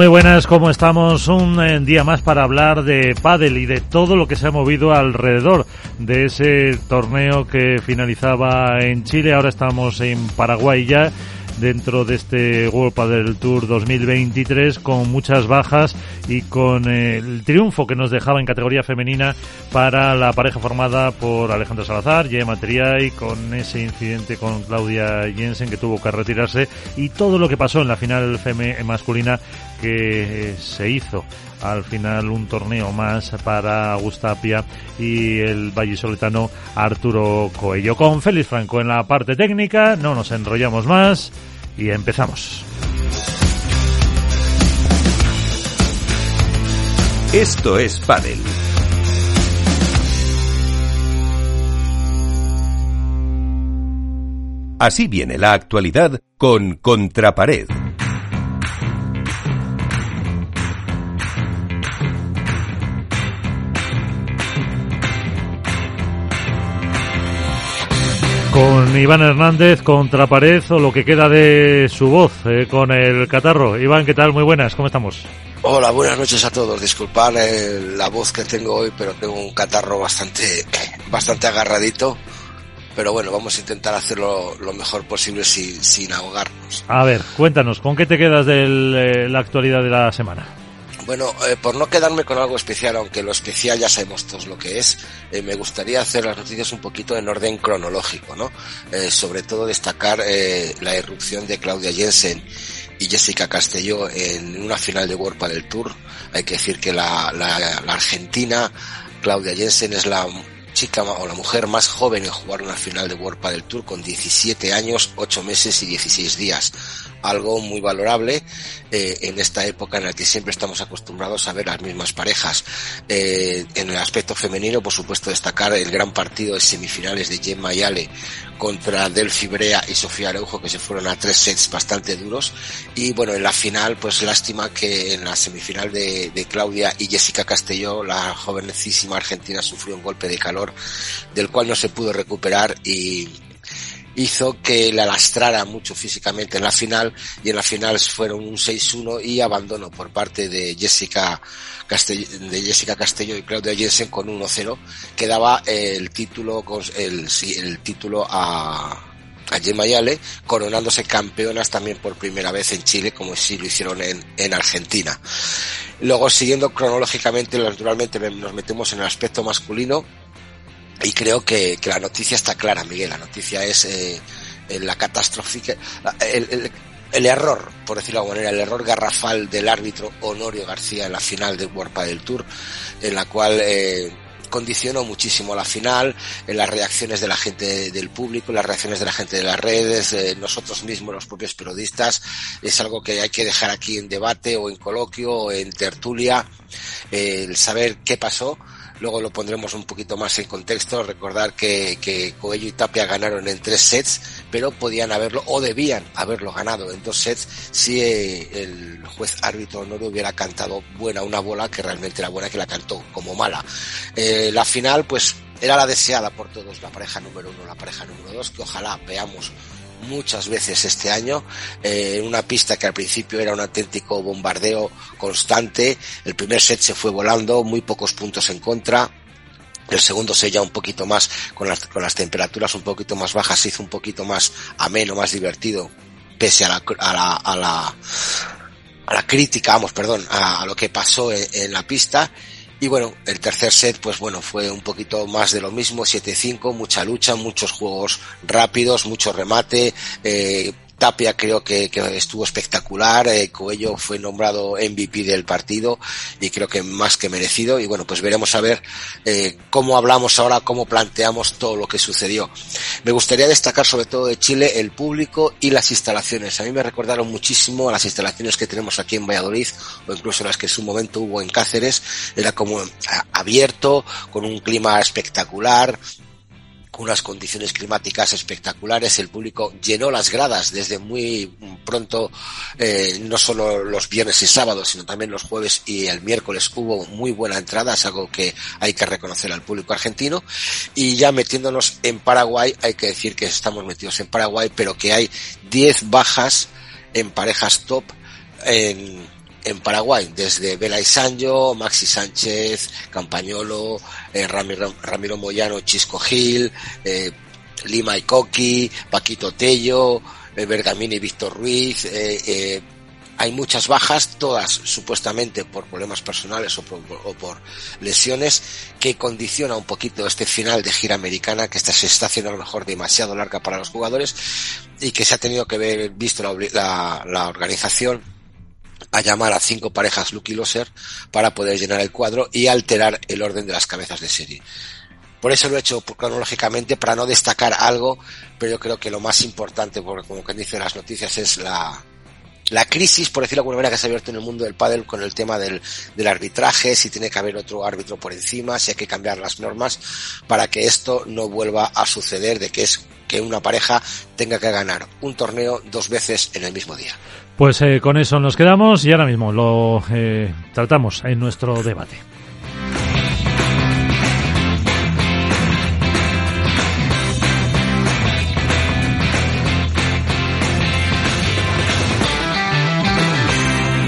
Muy buenas, ¿cómo estamos? Un eh, día más para hablar de pádel y de todo lo que se ha movido alrededor de ese torneo que finalizaba en Chile. Ahora estamos en Paraguay ya dentro de este World Padel Tour 2023 con muchas bajas y con eh, el triunfo que nos dejaba en categoría femenina para la pareja formada por Alejandro Salazar, Gemma y con ese incidente con Claudia Jensen que tuvo que retirarse y todo lo que pasó en la final masculina que eh, se hizo al final un torneo más para Gustapia y el vallisoletano Arturo Coello. Con Félix Franco en la parte técnica, no nos enrollamos más y empezamos. Esto es Padel. Así viene la actualidad con Contrapared. Con Iván Hernández contra pared o lo que queda de su voz eh, con el catarro. Iván, ¿qué tal? Muy buenas, ¿cómo estamos? Hola, buenas noches a todos. Disculpad eh, la voz que tengo hoy, pero tengo un catarro bastante, bastante agarradito. Pero bueno, vamos a intentar hacerlo lo mejor posible sin, sin ahogarnos. A ver, cuéntanos, ¿con qué te quedas de la actualidad de la semana? Bueno, eh, por no quedarme con algo especial, aunque lo especial ya sabemos todos lo que es, eh, me gustaría hacer las noticias un poquito en orden cronológico, ¿no? Eh, sobre todo destacar la irrupción de Claudia Jensen y Jessica Castelló en una final de World del Tour. Hay que decir que la, la, la argentina, Claudia Jensen, es la chica o la mujer más joven en jugar una final de World del Tour con 17 años, 8 meses y 16 días algo muy valorable eh, en esta época en la que siempre estamos acostumbrados a ver las mismas parejas. Eh, en el aspecto femenino, por supuesto, destacar el gran partido de semifinales de Gemma Yale contra Delphi Brea y Sofía Araujo, que se fueron a tres sets bastante duros. Y bueno, en la final, pues lástima que en la semifinal de, de Claudia y Jessica Castelló, la jovencísima argentina sufrió un golpe de calor del cual no se pudo recuperar y hizo que la lastrara mucho físicamente en la final y en la final fueron un 6-1 y abandono por parte de Jessica de Jessica Castello y Claudia Jensen con 1-0 que daba el título el, el título a a Gemma coronándose campeonas también por primera vez en Chile, como si lo hicieron en, en Argentina. Luego, siguiendo cronológicamente, naturalmente nos metemos en el aspecto masculino, y creo que, que, la noticia está clara, Miguel. La noticia es eh, la catástrofe, el, el, error, por decirlo de alguna manera, el error garrafal del árbitro Honorio García en la final del World del Tour, en la cual eh, condicionó muchísimo la final, en las reacciones de la gente del público, las reacciones de la gente de las redes, de nosotros mismos, los propios periodistas. Es algo que hay que dejar aquí en debate o en coloquio o en tertulia, eh, el saber qué pasó Luego lo pondremos un poquito más en contexto. Recordar que, que Coello y Tapia ganaron en tres sets, pero podían haberlo o debían haberlo ganado en dos sets si eh, el juez árbitro no le hubiera cantado buena una bola que realmente era buena que la cantó como mala. Eh, la final, pues era la deseada por todos, la pareja número uno, la pareja número dos, que ojalá veamos muchas veces este año eh, una pista que al principio era un auténtico bombardeo constante. El primer set se fue volando, muy pocos puntos en contra. El segundo set ya un poquito más, con las, con las temperaturas un poquito más bajas, se hizo un poquito más ameno, más divertido, pese a la, a la, a la, a la crítica, vamos, perdón, a, lo que pasó en la pista y bueno, el tercer set, pues bueno, fue un poquito más de lo mismo, 7-5, mucha lucha, muchos juegos rápidos, mucho remate, eh, Tapia creo que, estuvo espectacular, eh, Coello fue nombrado MVP del partido y creo que más que merecido y bueno, pues veremos a ver eh, cómo hablamos ahora, cómo planteamos todo lo que sucedió. Me gustaría destacar sobre todo de Chile el público y las instalaciones. A mí me recordaron muchísimo a las instalaciones que tenemos aquí en Valladolid o incluso las que en su momento hubo en Cáceres. Era como abierto, con un clima espectacular, con unas condiciones climáticas espectaculares. El público llenó las gradas desde muy pronto, eh, no solo los viernes y sábados, sino también los jueves y el miércoles hubo muy buena entrada, es algo que hay que reconocer al público argentino. Y ya metiéndonos en Paraguay, hay que decir que estamos metidos en Paraguay, pero que hay 10 bajas en parejas top en, en Paraguay, desde Vela y Maxi Sánchez, Campañolo, eh, Ramiro, Ramiro, Moyano, Chisco Gil, eh, Lima y Coqui, Paquito Tello, eh, Bergamini y Víctor Ruiz, eh, eh, hay muchas bajas, todas supuestamente por problemas personales o por, lesiones, que condiciona un poquito este final de gira americana, que esta se está haciendo a lo mejor demasiado larga para los jugadores y que se ha tenido que ver visto la, la organización a llamar a cinco parejas Lucky Loser para poder llenar el cuadro y alterar el orden de las cabezas de serie. Por eso lo he hecho cronológicamente para no destacar algo, pero yo creo que lo más importante, porque como quien dice las noticias, es la, la crisis, por decirlo de alguna manera, que se ha abierto en el mundo del pádel con el tema del, del arbitraje, si tiene que haber otro árbitro por encima, si hay que cambiar las normas para que esto no vuelva a suceder, de que es que una pareja tenga que ganar un torneo dos veces en el mismo día. Pues eh, con eso nos quedamos y ahora mismo lo eh, tratamos en nuestro debate.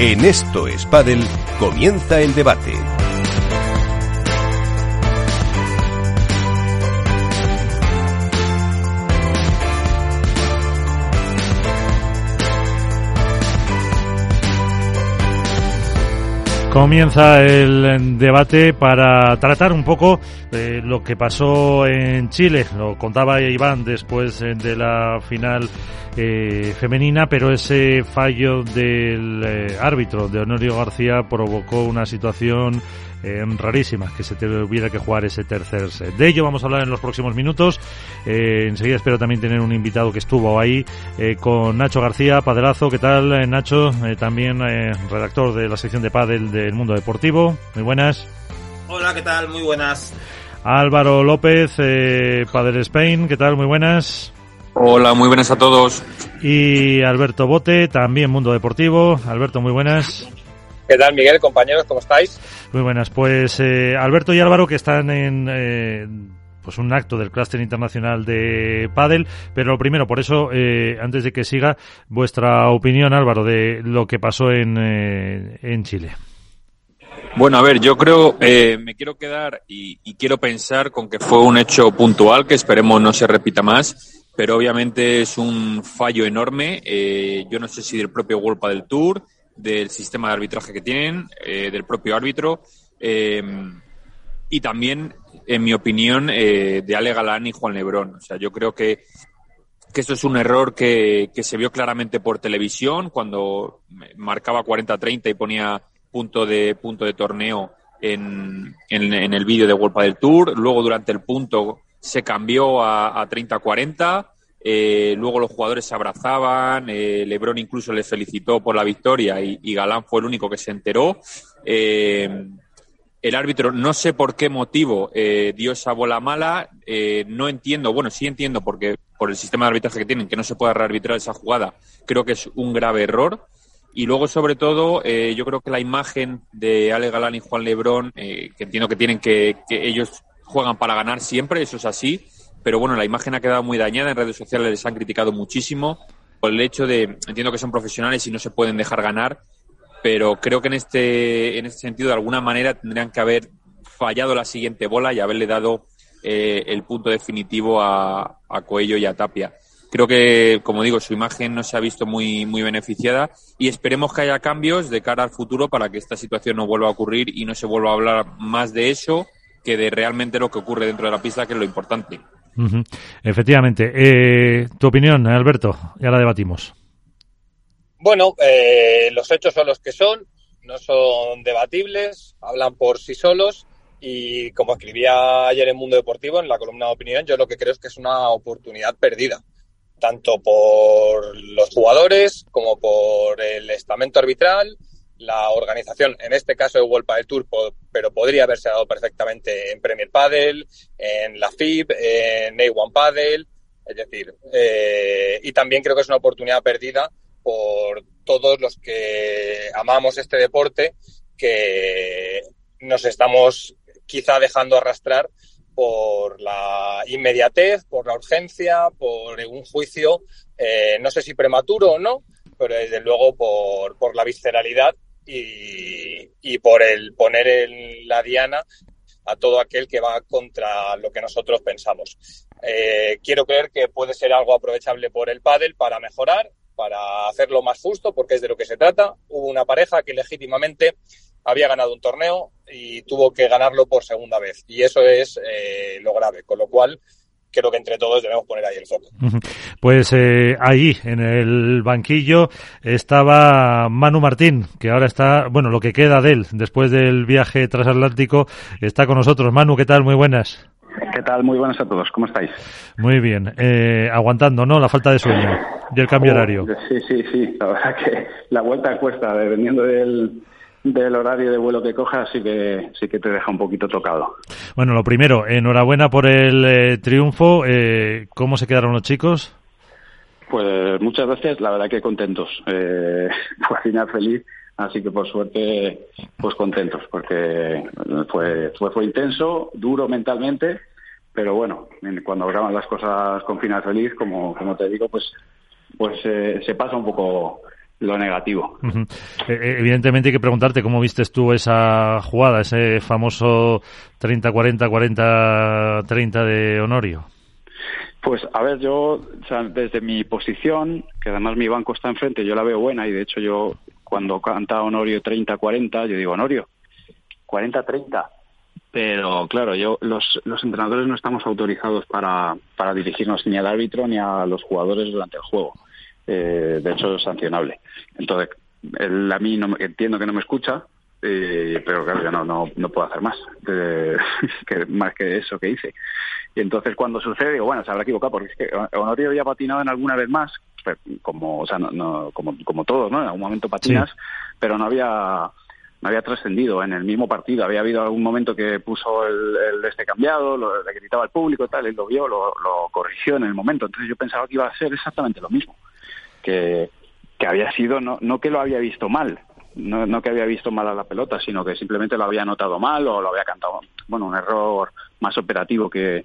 En esto es comienza el debate. Comienza el debate para tratar un poco eh, lo que pasó en Chile. Lo contaba Iván después eh, de la final eh, femenina, pero ese fallo del árbitro de Honorio García provocó una situación eh, rarísima, que se tuviera que jugar ese tercer set. De ello vamos a hablar en los próximos minutos. Eh, enseguida espero también tener un invitado que estuvo ahí eh, con Nacho García, Padelazo. ¿Qué tal, eh, Nacho? también redactor de la sección de Padel del Mundo Deportivo. Muy buenas. Hola, ¿qué tal? Muy buenas. Álvaro López, eh, Padel Spain. ¿Qué tal? Muy buenas. Hola, muy buenas a todos. Y Alberto Bote, también Mundo Deportivo. Alberto, muy buenas. ¿Qué tal, Miguel, compañeros? ¿Cómo estáis? Muy buenas. Pues eh, Alberto y Álvaro, que están en eh, pues un acto del Clúster Internacional de Padel. Pero lo primero, por eso, eh, antes de que siga, vuestra opinión, Álvaro, de lo que pasó en, eh, en Chile. Bueno, a ver, yo creo, eh, me quiero quedar y, y, quiero pensar con que fue un hecho puntual que esperemos no se repita más, pero obviamente es un fallo enorme. Eh, yo no sé si del propio World del Tour, del sistema de arbitraje que tienen, eh, del propio árbitro, eh, y también, en mi opinión, eh, de Ale Galán y Juan Lebrón. O sea, yo creo que, que esto es un error que, que se vio claramente por televisión cuando marcaba 40-30 y ponía punto de, punto de torneo en, en, el vídeo de World del Tour. Luego, durante el punto, se cambió a, a 30-40. Eh, luego los jugadores se abrazaban, eh, Lebron incluso les felicitó por la victoria y, Galán fue el único que se enteró. Eh, el árbitro, no sé por qué motivo eh, dio esa bola mala, no entiendo, bueno, sí entiendo porque por el sistema de arbitraje que tienen, que no se pueda rearbitrar esa jugada, creo que es un grave error. Y luego, sobre todo, yo creo que la imagen de Ale Galán y Juan Lebrón, que entiendo que tienen que, que ellos juegan para ganar siempre, eso es así, pero bueno, la imagen ha quedado muy dañada, en redes sociales les han criticado muchísimo por el hecho de, entiendo que son profesionales y no se pueden dejar ganar, pero creo que en este, en este sentido, de alguna manera, tendrían que haber fallado la siguiente bola y haberle dado eh, el punto definitivo a, a Coello y a Tapia creo que, como digo, su imagen no se ha visto muy, muy beneficiada y esperemos que haya cambios de cara al futuro para que esta situación no vuelva a ocurrir y no se vuelva a hablar más de eso que de realmente lo que ocurre dentro de la pista, que es lo importante. Efectivamente. Eh, tu opinión, Alberto, ya la debatimos. Bueno, eh, los hechos son los que son, no son debatibles, hablan por sí solos y como escribía ayer en Mundo Deportivo, en la columna de opinión, yo lo que creo es que es una oportunidad perdida tanto por los jugadores como por el estamento arbitral, la organización, en este caso de World del Tour, pero podría haberse dado perfectamente en Premier Padel, en la FIB, en A1 Padel, es decir, eh, y también creo que es una oportunidad perdida por todos los que amamos este deporte, que nos estamos quizá dejando arrastrar por la inmediatez, por la urgencia, por un juicio, eh, no sé si prematuro o no, pero desde luego por, por la visceralidad y, y, por el poner en la diana a todo aquel que va contra lo que nosotros pensamos. Eh, quiero creer que puede ser algo aprovechable por el pádel para mejorar, para hacerlo más justo, porque es de lo que se trata. Hubo una pareja que legítimamente había ganado un torneo y tuvo que ganarlo por segunda vez. Y eso es eh, lo grave, con lo cual creo que entre todos debemos poner ahí el foco. Pues eh, ahí, en el banquillo, estaba Manu Martín, que ahora está, bueno, lo que queda de él después del viaje transatlántico, está con nosotros. Manu, ¿qué tal? Muy buenas. ¿Qué tal? Muy buenas a todos. ¿Cómo estáis? Muy bien. Eh, aguantando, ¿no? La falta de sueño y el cambio oh, horario. Sí, sí, sí. La verdad que la vuelta cuesta, dependiendo del del horario de vuelo que cojas sí que sí que te deja un poquito tocado. Bueno, lo primero, enhorabuena por el eh, triunfo. Eh, ¿Cómo se quedaron los chicos? Pues muchas veces, la verdad que contentos. Eh, fue final feliz, así que por suerte, pues contentos, porque fue, fue, fue intenso, duro mentalmente, pero bueno, cuando graban las cosas con final feliz, como, como te digo, pues, pues eh, se pasa un poco lo negativo. Eh, eh, evidentemente hay que preguntarte cómo vistes tú esa jugada, ese famoso 30-40, 40-30 de Honorio. Pues a ver, yo desde mi posición, que además mi banco está enfrente, yo la veo buena y de hecho yo cuando canta Honorio 30-40, yo digo Honorio, 40-30. Pero claro, yo los, los entrenadores no estamos autorizados para, para dirigirnos ni al árbitro ni a los jugadores durante el juego eh, de hecho sancionable. Entonces, él a mí no, entiendo que no me escucha, eh, pero claro, yo no, no, no puedo hacer más, que, más que eso que hice. Y entonces cuando sucede, digo, bueno, se habrá equivocado, porque es que Honorio había patinado en alguna vez más, como, o sea, no, como, como todos, ¿no? En algún momento patinas, pero no había no había trascendido en el mismo partido. Había habido algún momento que puso el, el este cambiado, lo, le gritaba al público, tal, él lo vio, lo, lo corrigió en el momento. Entonces yo pensaba que iba a ser exactamente lo mismo que, que había sido, no, no que lo había visto mal, no, que había visto mal a la pelota, sino que simplemente lo había notado mal o lo había cantado, bueno, un error más operativo que,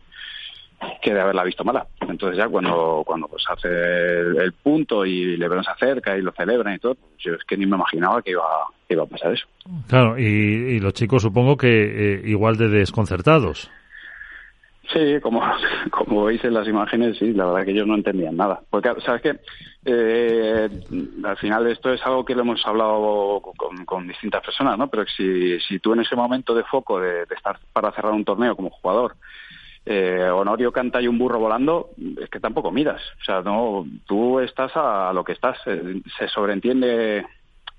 que de haberla visto mala. Entonces ya cuando, cuando pues hace el, punto y Lebron se acerca y lo celebran y todo, yo es que ni me imaginaba que iba, que iba a pasar eso. Claro, y, y los chicos supongo que eh, igual de desconcertados. Sí, como, como veis en las imágenes, sí, la verdad que ellos no entendían nada. Porque, ¿sabes qué? Eh, al final esto es algo que lo hemos hablado con, con distintas personas, ¿no? Pero si, si tú en ese momento de foco de, de estar para cerrar un torneo como jugador, eh, Honorio canta y un burro volando, es que tampoco miras. O sea, no, tú estás a lo que estás. Eh, se sobreentiende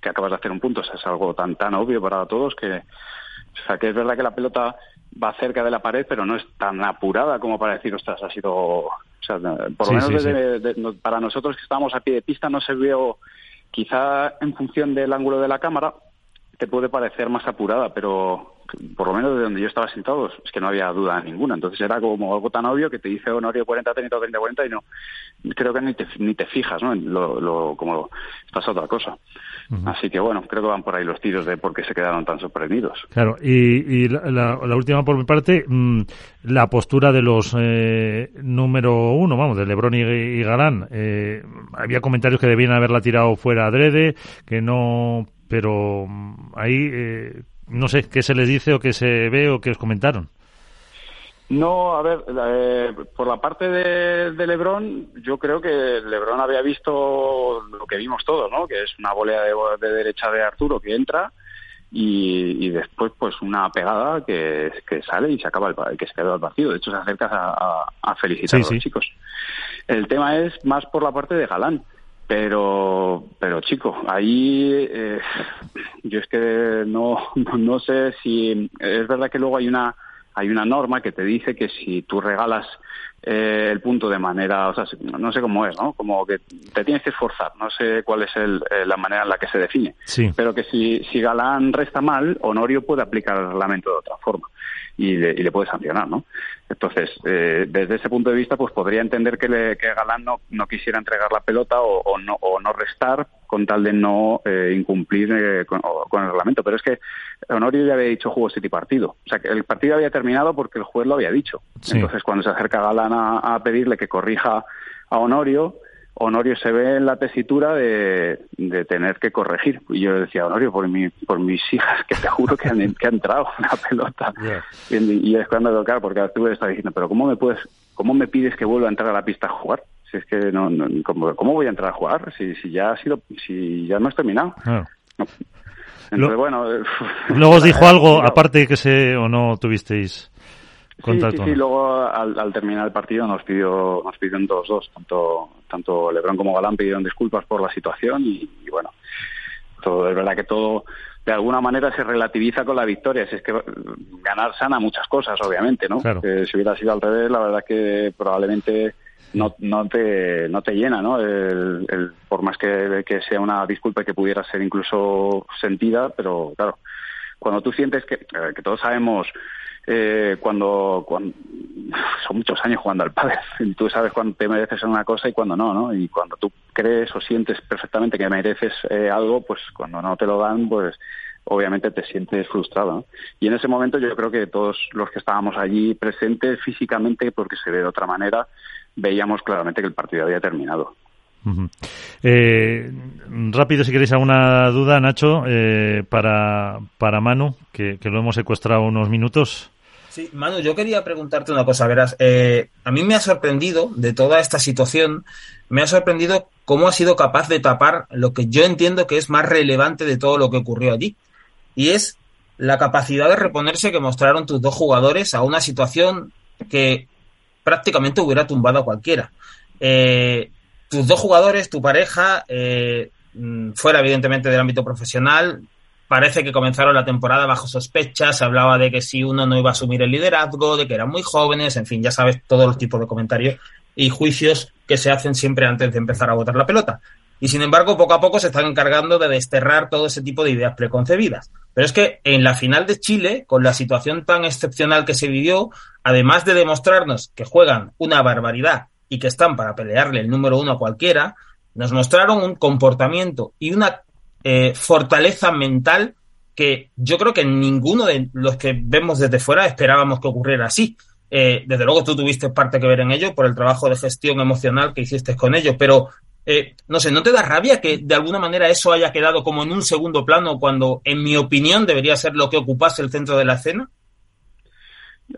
que acabas de hacer un punto. O sea, es algo tan, tan obvio para todos que, o sea, que es verdad que la pelota va cerca de la pared, pero no es tan apurada como para decir, ostras, ha sido... O sea, por lo menos para nosotros que estábamos a pie de pista no se vio, quizá en función del ángulo de la cámara, te puede parecer más apurada, pero por lo menos de donde yo estaba sentado es que no había duda ninguna. Entonces era como algo tan obvio que te dice Honorio 40, 30, 30, 40 y no, creo que ni te, ni te fijas, ¿no? Lo, lo, como estás a otra cosa. Así que bueno, creo que van por ahí los tiros de por qué se quedaron tan sorprendidos. Claro, y, la, última por mi parte, mm, la postura de los eh, número uno, vamos, de Lebron y, Galán. Eh, había comentarios que debían haberla tirado fuera adrede, que no, pero mm, ahí eh, no sé qué se les dice o qué se ve o qué os comentaron. No, a ver, eh, por la parte de, de, Lebron, yo creo que Lebron había visto lo que vimos todos, ¿no? Que es una volea de, derecha de Arturo que entra y, después, pues, una pegada que, que, sale y se acaba el, que se queda el partido. De hecho, se acerca a, felicitar a los chicos. El tema es más por la parte de Galán. Pero, pero chico, ahí eh, yo es que no, no sé si es verdad que luego hay una hay una norma que te dice que si tú regalas eh, el punto de manera, o sea, no sé cómo es, ¿no? Como que te tienes que esforzar, no sé cuál es el, eh, la manera en la que se define. Sí. Pero que si, si Galán resta mal, Honorio puede aplicar el reglamento de otra forma y le, y le puede sancionar, ¿no? Entonces, eh, desde ese punto de vista, pues podría entender que, le, que Galán no, no, quisiera entregar la pelota o, o, no, o no restar con tal de no eh, incumplir eh, con, con, el reglamento. Pero es que Honorio ya había dicho juego City partido. O sea, que el partido había terminado porque el juez lo había dicho. Entonces, cuando se acerca Galán a, a pedirle que corrija a Honorio, Honorio se ve en la tesitura de, de, tener que corregir. Y yo decía, Honorio, por, mi, por mis hijas, que te juro que han, que ha entrado una pelota. Y, es cuando tocar, porque tú estás diciendo, pero ¿cómo me puedes, cómo me pides que vuelva a entrar a la pista a jugar? Si es que no, ¿cómo, voy a entrar a jugar? Si, si ya ha sido, si ya no has terminado. Entonces, bueno. Luego os dijo algo, aparte que se, o no tuvisteis Sí, sí, sí, luego al, terminar el partido nos pidió nos pidieron dos dos tanto tanto Lebron como Galán pidieron disculpas por la situación y, bueno todo es verdad que todo de alguna manera se relativiza con la victoria si es que ganar sana muchas cosas obviamente no si hubiera sido al revés la verdad que probablemente no, no te no te llena no el, el, por más que, que sea una disculpa que pudiera ser incluso sentida pero claro cuando tú sientes que, que todos sabemos eh, cuando, son muchos años jugando al padre y tú sabes cuándo te mereces una cosa y cuando no, ¿no? Y cuando tú crees o sientes perfectamente que mereces eh, algo, pues cuando no te lo dan, pues obviamente te sientes frustrado. ¿no? Y en ese momento yo creo que todos los que estábamos allí presentes físicamente, porque se ve de otra manera, veíamos claramente que el partido había terminado. Eh, rápido, si queréis alguna duda, Nacho, eh, para, para Manu, que, lo hemos secuestrado unos minutos. Sí, Manu, yo quería preguntarte una cosa. Verás, eh, a mí me ha sorprendido de toda esta situación, me ha sorprendido cómo ha sido capaz de tapar lo que yo entiendo que es más relevante de todo lo que ocurrió allí. Y es la capacidad de reponerse que mostraron tus dos jugadores a una situación que prácticamente hubiera tumbado a cualquiera. Eh, tus dos jugadores, tu pareja, eh, mm, fuera evidentemente del ámbito profesional, parece que comenzaron la temporada bajo sospecha, se hablaba de que si uno no iba a asumir el liderazgo, de que eran muy jóvenes, en fin, ya sabes todos los tipos de comentarios y juicios que se hacen siempre antes de empezar a botar la pelota. Y sin embargo, poco a poco se están encargando de desterrar todo ese tipo de ideas preconcebidas. Pero es que en la final de Chile, con la situación tan excepcional que se vivió, además de demostrarnos que juegan una barbaridad y que están para pelearle el número uno a cualquiera, nos mostraron un comportamiento y una eh, fortaleza mental que yo creo que ninguno de los que vemos desde fuera esperábamos que ocurriera así. Eh, desde luego tú tuviste parte que ver en ello por el trabajo de gestión emocional que hiciste con ello, pero eh, no sé, ¿no te da rabia que de alguna manera eso haya quedado como en un segundo plano cuando, en mi opinión, debería ser lo que ocupase el centro de la escena?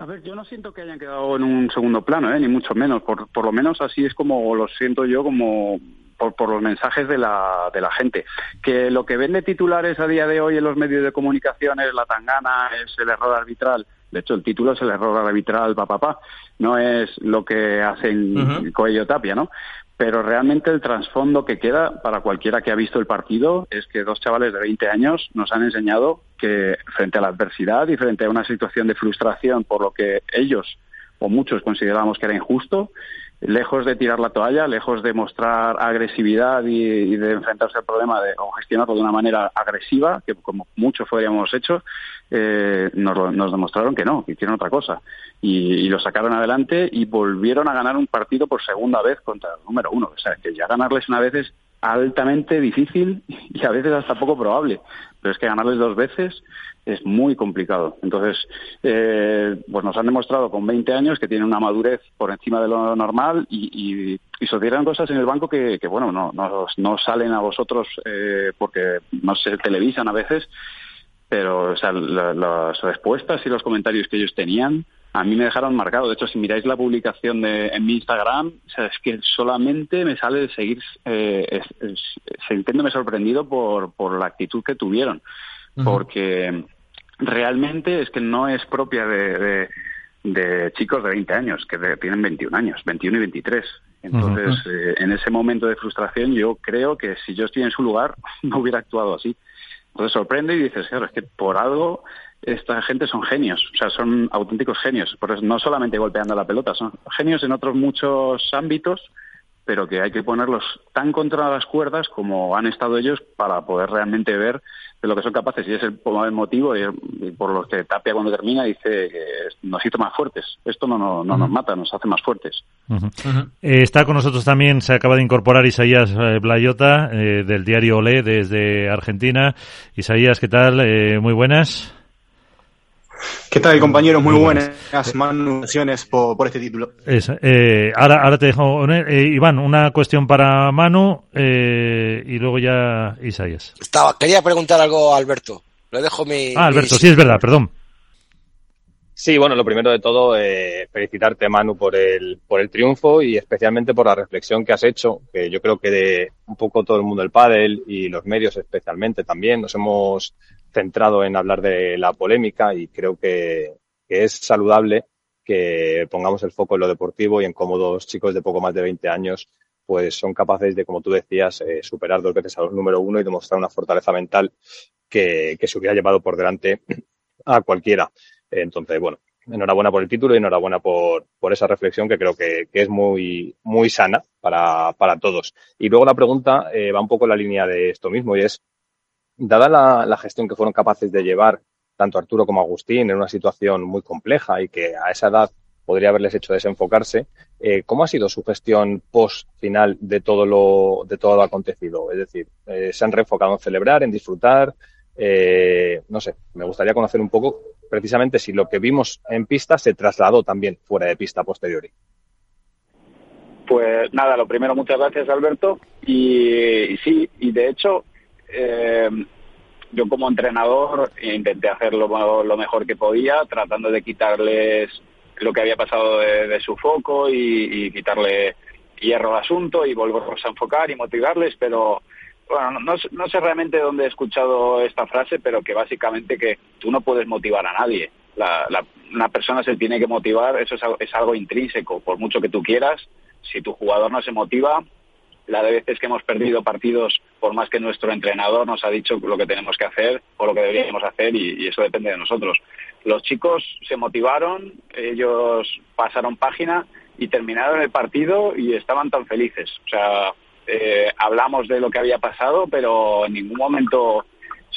A ver, yo no siento que hayan quedado en un segundo plano, ¿eh? ni mucho menos. Por, por lo menos así es como lo siento yo, como por, por, los mensajes de la, de la gente. Que lo que vende titulares a día de hoy en los medios de comunicación es la tangana, es el error arbitral. De hecho, el título es el error arbitral, papá, pa, pa. no es lo que hacen uh Coello Tapia, ¿no? Pero realmente el trasfondo que queda para cualquiera que ha visto el partido es que dos chavales de 20 años nos han enseñado que frente a la adversidad y frente a una situación de frustración por lo que ellos o muchos consideramos que era injusto, lejos de tirar la toalla, lejos de mostrar agresividad y, de enfrentarse al problema de, o gestionarlo de una manera agresiva, que como muchos habríamos hecho, eh, nos, nos, demostraron que no, que hicieron otra cosa. Y, y, lo sacaron adelante y volvieron a ganar un partido por segunda vez contra el número uno. O sea, que ya ganarles una vez es altamente difícil y a veces hasta poco probable. Pero es que ganarles dos veces es muy complicado. Entonces, eh, pues nos han demostrado con 20 años que tienen una madurez por encima de lo normal y, y, y cosas en el banco que, bueno, no, no, no, salen a vosotros eh, porque no se televisan a veces, pero o sea, las respuestas y los comentarios que ellos tenían a mí me dejaron marcado. De hecho, si miráis la publicación de, en mi Instagram, o es que solamente me sale de seguir eh, sintiéndome sorprendido por, por la actitud que tuvieron. Porque realmente es que no es propia de, de, chicos de 20 años, que tienen 21 años, 21 y 23. Entonces, eh, en ese momento de frustración, yo creo que si yo estoy en su lugar, no hubiera actuado así. Entonces sorprende y dices, claro, es que por algo esta gente son genios, o sea, son auténticos genios, por eso no solamente golpeando la pelota, son genios en otros muchos ámbitos, pero que hay que ponerlos tan contra las cuerdas como han estado ellos para poder realmente ver de lo que son capaces. Y es el, motivo y, por lo que Tapia cuando termina dice que nos hizo más fuertes. Esto no, no, nos mata, nos hace más fuertes. Eh, está con nosotros también, se acaba de incorporar Isaías eh, Blayota eh, del diario Olé desde Argentina. Isaías, ¿qué tal? muy buenas. ¿Qué tal, compañeros? Muy, buenas. Manuaciones por, por este título. Eh, ahora, ahora te dejo, eh, Iván, una cuestión para Manu eh, y luego ya Isaías. Estaba, quería preguntar algo a Alberto. Le dejo mi. Ah, Alberto, sí es verdad, perdón. Sí, bueno, lo primero de todo, eh, felicitarte, Manu, por el, por el triunfo y especialmente por la reflexión que has hecho, que yo creo que de un poco todo el mundo del pádel y los medios especialmente también nos hemos centrado en hablar de la polémica y creo que, es saludable que pongamos el foco en lo deportivo y en cómo dos chicos de poco más de 20 años pues son capaces de, como tú decías, eh, superar dos veces a los número uno y demostrar una fortaleza mental que, que se hubiera llevado por delante a cualquiera. Entonces, bueno, enhorabuena por el título y enhorabuena por, por esa reflexión que creo que, que es muy, muy sana para, para todos. Y luego la pregunta eh, va un poco en la línea de esto mismo y es, dada la, gestión que fueron capaces de llevar tanto Arturo como Agustín en una situación muy compleja y que a esa edad podría haberles hecho desenfocarse, eh, ¿cómo ha sido su gestión post final de todo lo, de todo lo acontecido? Es decir, eh, ¿se han reenfocado en celebrar, en disfrutar? Eh, no sé, me gustaría conocer un poco precisamente si lo que vimos en pista se trasladó también fuera de pista posteriori. Pues nada, lo primero, muchas gracias Alberto. y sí, y de hecho eh, yo como entrenador intenté hacerlo lo, mejor que podía, tratando de quitarles lo que había pasado de, su foco y, quitarle hierro al asunto y volverlos a enfocar y motivarles, pero bueno, no, sé realmente dónde he escuchado esta frase, pero que básicamente que tú no puedes motivar a nadie. una persona se tiene que motivar, eso es es algo intrínseco, por mucho que tú quieras. Si tu jugador no se motiva, la de veces que hemos perdido partidos por más que nuestro entrenador nos ha dicho lo que tenemos que hacer o lo que deberíamos hacer y, eso depende de nosotros. Los chicos se motivaron, ellos pasaron página y terminaron el partido y estaban tan felices. O sea, eh, hablamos de lo que había pasado, pero en ningún momento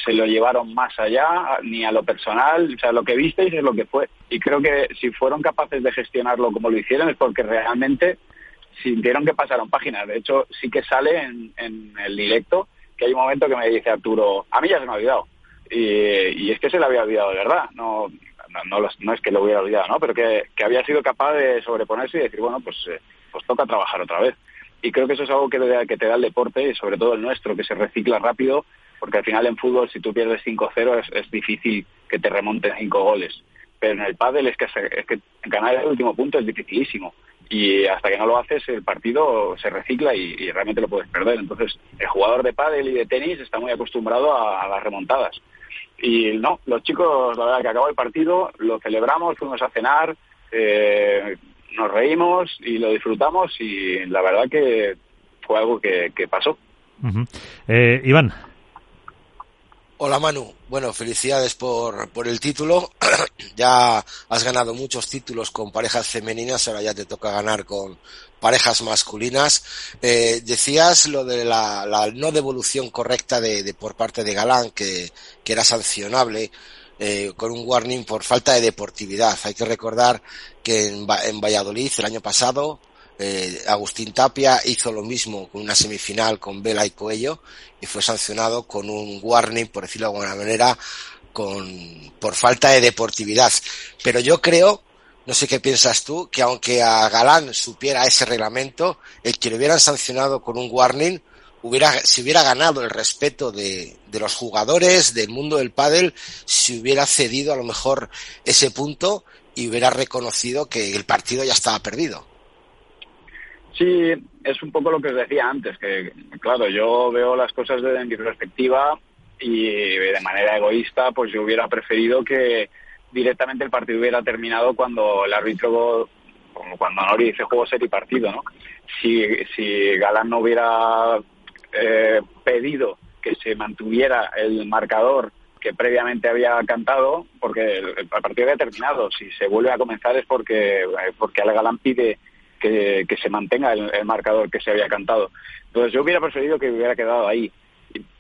se lo llevaron más allá, ni a lo personal. O sea, lo que visteis es lo que fue. Y creo que si fueron capaces de gestionarlo como lo hicieron es porque realmente sintieron que pasaron páginas. De hecho, sí que sale en, el directo que hay un momento que me dice Arturo, a mí ya se me ha olvidado. Y, es que se le había olvidado de verdad. No, no, no, es que lo hubiera olvidado, ¿no? Pero que, había sido capaz de sobreponerse y decir, bueno, pues, eh, pues toca trabajar otra vez. Y creo que eso es algo que, que te da el deporte, y sobre todo el nuestro, que se recicla rápido, porque al final en fútbol, si tú pierdes 5-0, es, es difícil que te remonten 5 goles. Pero en el pádel es que, es que en Canadá el último punto es dificilísimo y hasta que no lo haces el partido se recicla y, realmente lo puedes perder. Entonces el jugador de pádel y de tenis está muy acostumbrado a, las remontadas. Y no, los chicos, la verdad que acabó el partido, lo celebramos, fuimos a cenar, eh, nos reímos y lo disfrutamos y la verdad que fue algo que, pasó. eh, Iván. Hola Manu, bueno, felicidades por, por el título. ya has ganado muchos títulos con parejas femeninas, ahora ya te toca ganar con parejas masculinas. Eh, decías lo de la, no devolución correcta de, de, por parte de Galán, que, que era sancionable. Eh, con un warning por falta de deportividad. Hay que recordar que en, en Valladolid el año pasado Eh, Agustín Tapia hizo lo mismo con una semifinal con Vela y Coello y fue sancionado con un warning, por decirlo de alguna manera, con, por falta de deportividad. Pero yo creo, no sé qué piensas tú, que aunque a Galán supiera ese reglamento, el que le hubieran sancionado con un warning, hubiera, si hubiera ganado el respeto de, de los jugadores, del mundo del pádel, si hubiera cedido a lo mejor ese punto y hubiera reconocido que el partido ya estaba perdido. Sí, es un poco lo que os decía antes, que claro, yo veo las cosas desde mi perspectiva y de manera egoísta, pues yo hubiera preferido que directamente el partido hubiera terminado cuando el árbitro, cuando Nori dice juego ser partido, ¿no? Si, si Galán no hubiera eh, pedido que se mantuviera el marcador que previamente había cantado, porque el, partido había terminado. Si se vuelve a comenzar es porque, porque Al Galán pide que, que se mantenga el, el, marcador que se había cantado. Entonces yo hubiera preferido que hubiera quedado ahí.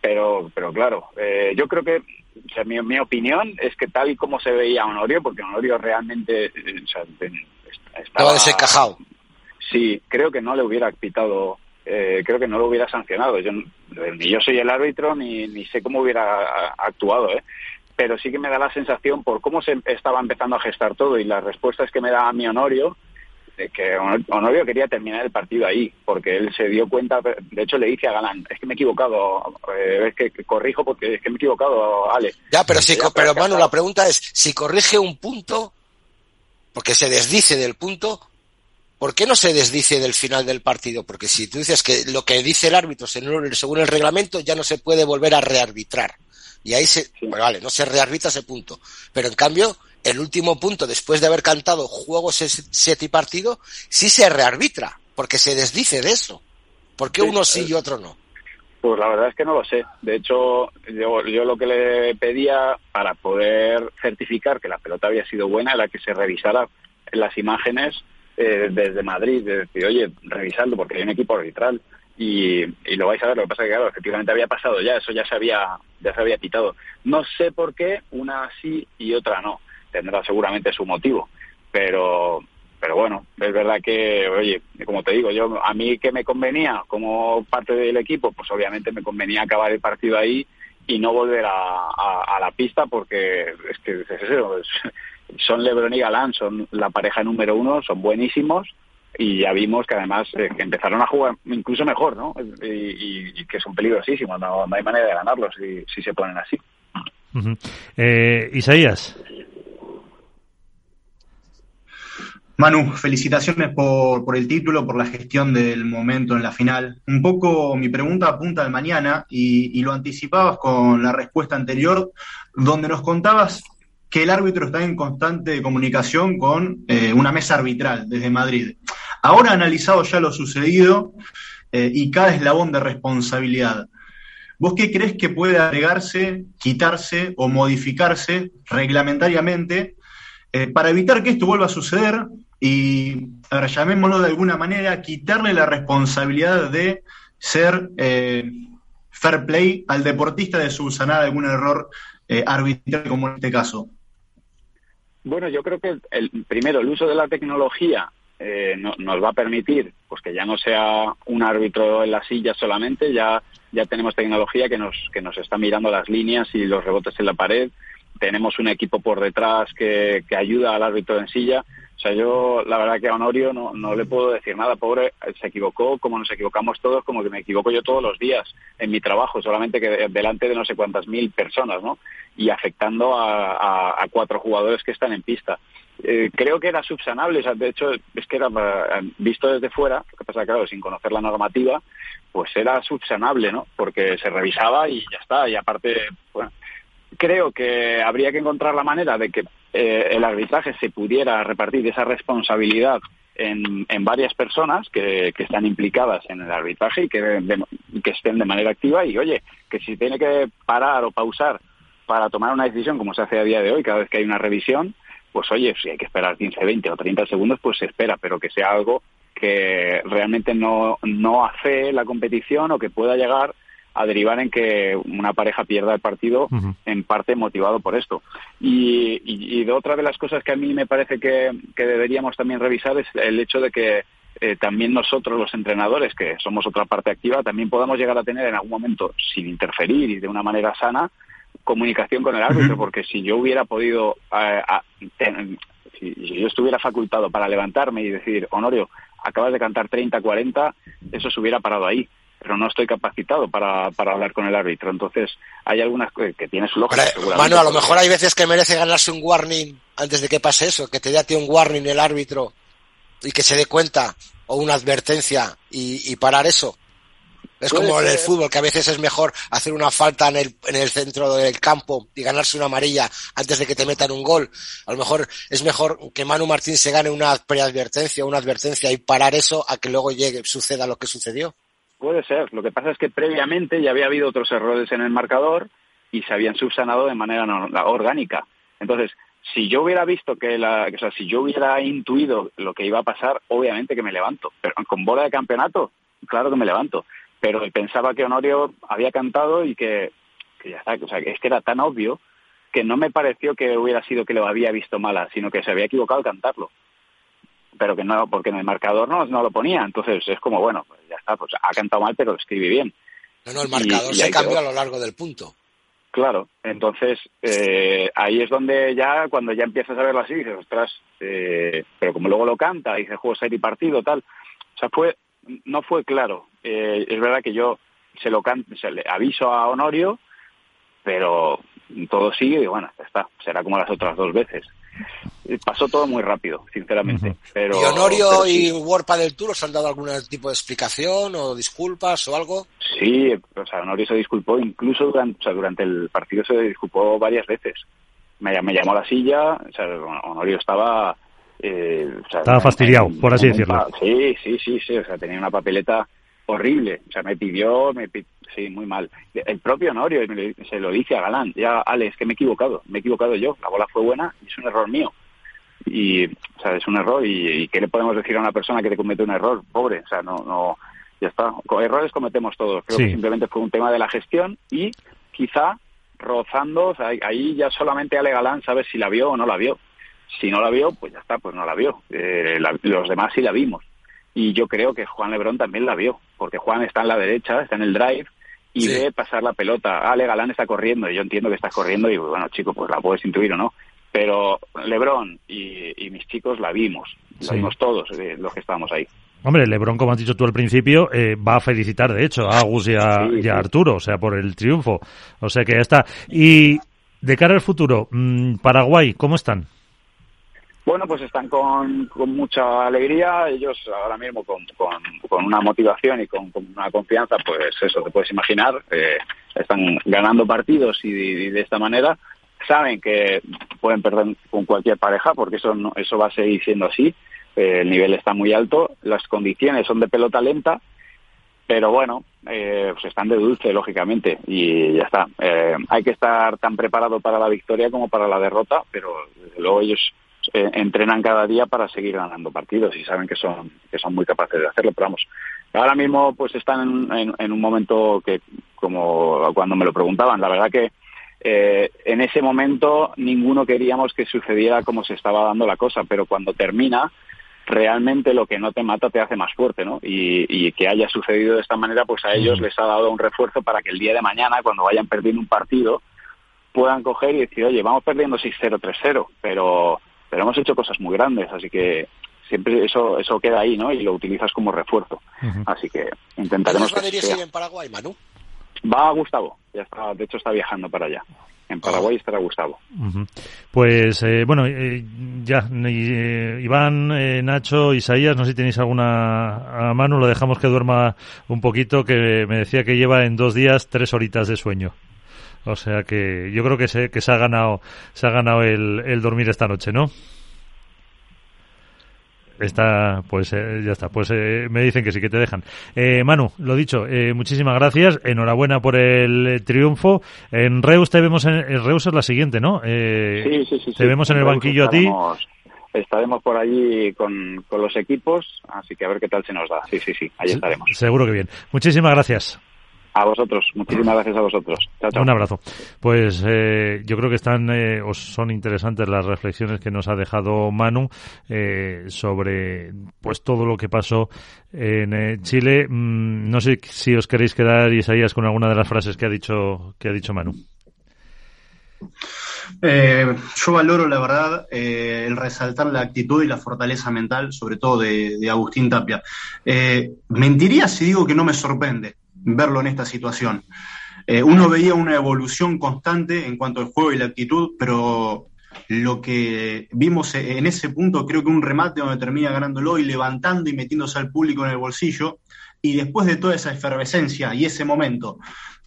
Pero, pero claro, eh, yo creo que, o sea, mi, mi, opinión es que tal y como se veía Honorio, porque Honorio realmente eh, o sea, estaba... Desencajado. Sí, creo que no le hubiera pitado, eh, creo que no lo hubiera sancionado. Yo, ni yo soy el árbitro, ni, ni sé cómo hubiera actuado, ¿eh? pero sí que me da la sensación por cómo se estaba empezando a gestar todo y las respuestas que me da a mi Honorio, que Honorio quería terminar el partido ahí, porque él se dio cuenta, de hecho le dice a Galán, es que me he equivocado, eh, es que, corrijo porque es que me he equivocado, Ale. Ya, pero sí, pero Manu, la pregunta es, si corrige un punto, porque se desdice del punto, ¿por qué no se desdice del final del partido? Porque si tú dices que lo que dice el árbitro según el reglamento ya no se puede volver a rearbitrar. Y ahí se, sí. vale, no se rearbitra ese punto. Pero en cambio, el último punto, después de haber cantado juego set y partido, sí se rearbitra, porque se desdice de eso. ¿Por qué sí, uno sí y otro no? Pues la verdad es que no lo sé. De hecho, yo, yo lo que le pedía para poder certificar que la pelota había sido buena era que se revisara las imágenes eh, desde Madrid, de decir, oye, revisando porque hay un equipo arbitral y, y, lo vais a ver, lo que pasa es que claro, efectivamente había pasado ya, eso ya se había, ya se había pitado. No sé por qué una sí y otra no tendrá seguramente su motivo. Pero, pero bueno, es verdad que, oye, como te digo, yo a mí que me convenía como parte del equipo, pues obviamente me convenía acabar el partido ahí y no volver a, a, la pista porque es que es son Lebron y Galán, son la pareja número uno, son buenísimos y ya vimos que además eh, que empezaron a jugar incluso mejor, ¿no? Y, que son peligrosísimos, no, no, hay manera de ganarlos si, si se ponen así. Eh, Isaías. Manu, felicitaciones por, por, el título, por la gestión del momento en la final. Un poco mi pregunta apunta al mañana y, y, lo anticipabas con la respuesta anterior, donde nos contabas que el árbitro está en constante comunicación con eh, una mesa arbitral desde Madrid. Ahora analizado ya lo sucedido eh, y cada eslabón de responsabilidad, ¿vos qué crees que puede agregarse, quitarse o modificarse reglamentariamente eh, para evitar que esto vuelva a suceder y, a llamémoslo de alguna manera, quitarle la responsabilidad de ser eh, fair play al deportista de subsanar algún error eh, arbitral como en este caso? Bueno, yo creo que el, primero el uso de la tecnología eh, no, nos va a permitir pues que ya no sea un árbitro en la silla solamente, ya ya tenemos tecnología que nos que nos está mirando las líneas y los rebotes en la pared, tenemos un equipo por detrás que, que ayuda al árbitro en silla. O sea, yo la verdad que a Honorio no, no le puedo decir nada, pobre, se equivocó como nos equivocamos todos, como que me equivoco yo todos los días en mi trabajo, solamente que delante de no sé cuántas mil personas, ¿no? Y afectando a, a, a cuatro jugadores que están en pista. Eh, creo que era subsanable, o sea, de hecho es que era visto desde fuera, lo que pasa claro, sin conocer la normativa, pues era subsanable, ¿no? Porque se revisaba y ya está, y aparte, bueno, creo que habría que encontrar la manera de que eh, el arbitraje se pudiera repartir esa responsabilidad en, en varias personas que, que, están implicadas en el arbitraje y que, que estén de manera activa. Y oye, que si tiene que parar o pausar para tomar una decisión como se hace a día de hoy, cada vez que hay una revisión, pues oye, si hay que esperar 15, 20 o 30 segundos, pues se espera, pero que sea algo que realmente no, no hace la competición o que pueda llegar a derivar en que una pareja pierda el partido uh -huh. en parte motivado por esto. Y, y, y, de otra de las cosas que a mí me parece que, que, deberíamos también revisar es el hecho de que eh, también nosotros los entrenadores, que somos otra parte activa, también podamos llegar a tener en algún momento, sin interferir y de una manera sana, comunicación con el árbitro, porque si yo hubiera podido, eh, si, yo estuviera facultado para levantarme y decir, Honorio, acabas de cantar 30-40, eso se hubiera parado ahí pero no estoy capacitado para, para hablar con el árbitro. Entonces, hay algunas que, que tiene su lógica. Manu, a lo mejor hay veces que merece ganarse un warning antes de que pase eso, que te dé a ti un warning el árbitro y que se dé cuenta o una advertencia y, parar eso. Es como en el fútbol, que a veces es mejor hacer una falta en el, en el centro del campo y ganarse una amarilla antes de que te metan un gol. A lo mejor es mejor que Manu Martín se gane una preadvertencia, una advertencia y parar eso a que luego llegue, suceda lo que sucedió. Puede ser. Lo que pasa es que previamente ya había habido otros errores en el marcador y se habían subsanado de manera orgánica. Entonces, si yo hubiera visto que la, o sea, si yo hubiera intuido lo que iba a pasar, obviamente que me levanto. Pero con bola de campeonato, claro que me levanto. Pero pensaba que Honorio había cantado y que, que ya está, o sea, es que era tan obvio que no me pareció que hubiera sido que lo había visto mala, sino que se había equivocado al cantarlo. Pero que no, porque en el marcador no, no lo ponía. Entonces es como, bueno, pues ya está, pues ha cantado mal, pero lo escribe bien. No, no, el marcador se cambió a lo largo del punto. Claro, entonces eh, ahí es donde ya, cuando ya empiezas a verlo así, dices, ostras, eh, pero como luego lo canta, dice juego serie y partido, tal. O sea, fue, no fue claro. Eh, es verdad que yo se lo se le aviso a Honorio, pero todo sigue y bueno, ya está, será como las otras dos veces. Pasó todo muy rápido, sinceramente. pero, ¿Y Honorio y Warpa del Tour os han dado algún tipo de explicación o disculpas o algo? Sí, o sea, Honorio se disculpó incluso durante, o sea, durante el partido se disculpó varias veces. Me, me llamó a la silla, o sea, Honorio estaba... Eh, estaba fastidiado, por así decirlo. Sí, sí, sí, sí, o sea, tenía una papeleta horrible. O sea, me pidió, me sí, muy mal. El propio Honorio se lo dice a Galán, ya, Alex, que me he equivocado, me he equivocado yo, la bola fue buena y es un error mío. Y, o sea, es un error y, ¿qué le podemos decir a una persona que te comete un error? Pobre, o sea, no, no, ya está. Errores cometemos todos. Creo que simplemente fue un tema de la gestión y quizá rozando, o sea, ahí ya solamente Ale Galán sabe si la vio o no la vio. Si no la vio, pues ya está, pues no la vio. Eh, los demás sí la vimos. Y yo creo que Juan Lebrón también la vio, porque Juan está en la derecha, está en el drive, y ve pasar la pelota. Ale Galán está corriendo, y yo entiendo que está corriendo, y bueno, chico, pues la puedes intuir o no. Pero Lebrón y, mis chicos la vimos, la vimos todos, eh, los que estábamos ahí. Hombre, Lebron, como has dicho tú al principio, eh, va a felicitar, de hecho, a Agus y a, Arturo, o sea, por el triunfo. O sea que ya está. Y de cara al futuro, mm, Paraguay, ¿cómo están? Bueno, pues están con, mucha alegría, ellos ahora mismo con, una motivación y con, una confianza, pues eso te puedes imaginar, eh, están ganando partidos y, de esta manera saben que pueden perder con cualquier pareja porque eso, eso va a seguir siendo así, eh, el nivel está muy alto, las condiciones son de pelota lenta, pero bueno, eh, pues están de dulce, lógicamente, y ya está. hay que estar tan preparado para la victoria como para la derrota, pero luego ellos eh, entrenan cada día para seguir ganando partidos y saben que son que son muy capaces de hacerlo pero vamos ahora mismo pues están en, un momento que como cuando me lo preguntaban la verdad que eh, en ese momento ninguno queríamos que sucediera como se estaba dando la cosa pero cuando termina realmente lo que no te mata te hace más fuerte, ¿no? Y, que haya sucedido de esta manera, pues a ellos les ha dado un refuerzo para que el día de mañana, cuando vayan perdiendo un partido, puedan coger y decir, oye, vamos perdiendo 6-0, 3-0, pero pero hemos hecho cosas muy grandes, así que siempre eso eso queda ahí, ¿no? Y lo utilizas como refuerzo. Así que intentaremos... a dirigir en Paraguay, Manu? Va Gustavo, ya está, de hecho está viajando para allá. En Paraguay estará Gustavo. Pues eh, bueno, eh, ya, eh, Iván, Nacho, Isaías, no sé si tenéis alguna a mano, lo dejamos que duerma un poquito, que me decía que lleva en dos días tres horitas de sueño. O sea que yo creo que se, que se ha ganado, se ha ganado el, el dormir esta noche, ¿no? Está, pues eh, ya está, pues eh, me dicen que sí, que te dejan. Eh, Manu, lo dicho, eh, muchísimas gracias, enhorabuena por el triunfo. En Reus te vemos, en, Reus es la siguiente, ¿no? sí, sí, sí. Te vemos en el banquillo a ti. Estaremos por allí con, con los equipos, así que a ver qué tal se nos da. Sí, sí, sí, ahí estaremos. Seguro que bien. Muchísimas gracias. A vosotros, muchísimas gracias a vosotros. Chao, chao. Un abrazo. Pues eh, yo creo que están eh, o son interesantes las reflexiones que nos ha dejado Manu eh, sobre pues todo lo que pasó en eh, Chile. Mm, no sé si os queréis quedar Isaías con alguna de las frases que ha dicho que ha dicho Manu. Eh, yo valoro, la verdad, eh, el resaltar la actitud y la fortaleza mental, sobre todo de, de Agustín Tapia. Eh, mentiría si digo que no me sorprende verlo en esta situación. Eh, uno veía una evolución constante en cuanto al juego y la actitud, pero lo que vimos en ese punto, creo que un remate donde termina ganándolo y levantando y metiéndose al público en el bolsillo, y después de toda esa efervescencia y ese momento,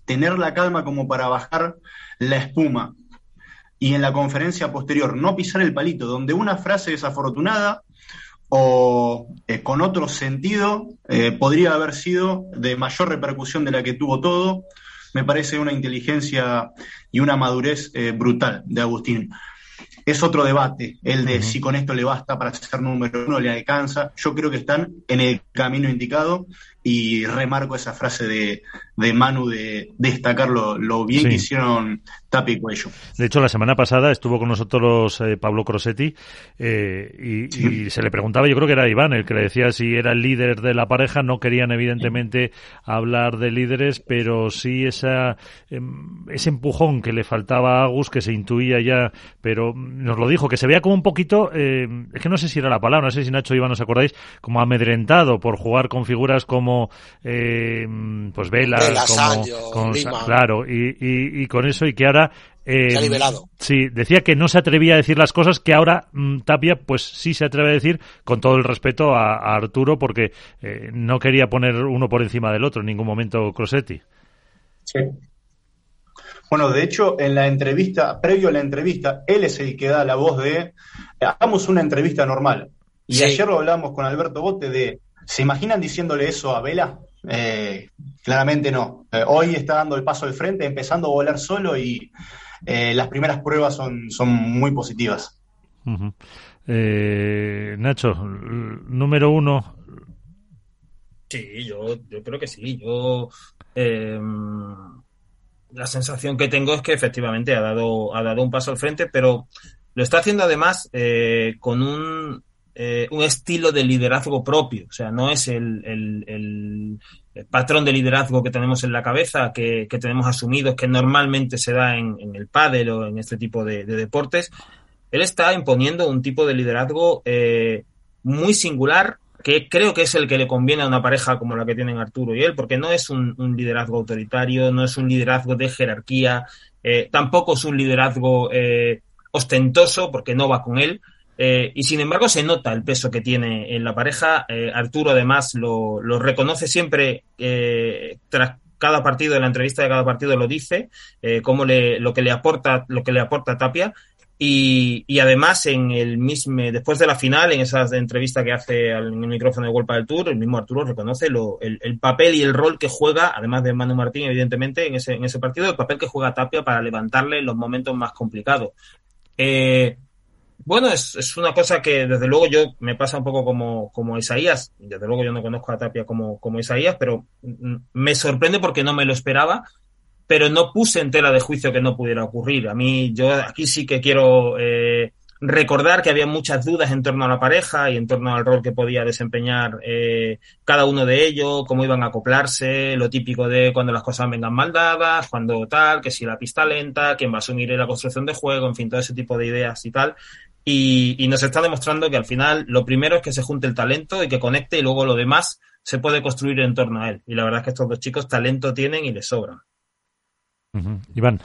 tener la calma como para bajar la espuma y en la conferencia posterior no pisar el palito, donde una frase desafortunada o eh, con otro sentido eh, podría haber sido de mayor repercusión de la que tuvo todo, me parece una inteligencia y una madurez eh, brutal de Agustín. Es otro debate, el de si con esto le basta para ser número uno, le alcanza. Yo creo que están en el camino indicado y remarco esa frase de, de Manu de destacar lo, lo bien Sí. que hicieron Tapi y Cuello. De hecho, la semana pasada estuvo con nosotros eh, Pablo Crosetti eh, y, y se le preguntaba, yo creo que era Iván el que le decía si era el líder de la pareja. No querían, evidentemente, hablar de líderes, pero sí esa, em, ese empujón que le faltaba a Agus, que se intuía ya, pero nos lo dijo, que se veía como un poquito, eh, es que no sé si era la palabra, no sé si Nacho Iván os acordáis, como amedrentado por jugar con figuras como, eh, pues Vela, como, con- claro, y, y, y con eso y que ahora eh, Se ha nivelado. Sí, decía que no se atrevía a decir las cosas que ahora mm, Tapia pues sí se atreve a decir con todo el respeto a, a Arturo porque eh, no quería poner uno por encima del otro en ningún momento Crosetti. Bueno, de hecho, en la entrevista, previo a la entrevista, él es el que da la voz de hagamos una entrevista normal. Y Sí. ayer lo hablamos con Alberto Bote de ¿se imaginan diciéndole eso a Vela? Eh, claramente no. Eh, hoy está dando el paso al frente, empezando a volar solo y eh, las primeras pruebas son, son muy positivas. Eh, Nacho, número uno. Sí, yo, yo creo que sí. Yo eh, la sensación que tengo es que efectivamente ha dado, ha dado un paso al frente, pero lo está haciendo además eh, con un, eh, un estilo de liderazgo propio. O sea, no es el, el- patrón de liderazgo que tenemos en la cabeza, que, que tenemos asumidos, que normalmente se da en, el pádel o en este tipo de, de deportes. Él está imponiendo un tipo de liderazgo eh, muy singular que creo que es el que le conviene a una pareja como la que tienen Arturo y él, porque no es un, liderazgo autoritario, no es un liderazgo de jerarquía, eh, tampoco es un liderazgo ostentoso, porque no va con él, eh, y sin embargo se nota el peso que tiene en la pareja. Eh, Arturo además lo, lo reconoce siempre eh, tras cada partido, en la entrevista de cada partido lo dice, cómo le, lo que le aporta, lo que le aporta Tapia. Y, y además en el mismo, después de la final, en esa entrevista que hace al, micrófono de Golpa del Tour, el mismo Arturo reconoce lo, el, el, papel y el rol que juega, además de Manu Martín, evidentemente, en ese, en ese partido, el papel que juega Tapia para levantarle en los momentos más complicados. Bueno, es, es, una cosa que desde luego yo me pasa un poco como, como Isaías. Desde luego yo no conozco a Tapia como, como Isaías, pero me sorprende porque no me lo esperaba pero no puse en tela de juicio que no pudiera ocurrir. A mí, yo aquí sí que quiero eh, recordar que había muchas dudas en torno a la pareja y en torno al rol que podía desempeñar eh, cada uno de ellos, cómo iban a acoplarse, lo típico de cuando las cosas vengan mal dadas, cuando tal, que si la pista lenta, quién va a asumir la construcción de juego, en fin, todo ese tipo de ideas y tal. Y, y nos está demostrando que al final lo primero es que se junte el talento y que conecte y luego lo demás se puede construir en torno a él. Y la verdad es que estos dos chicos talento tienen y les sobran. Iván.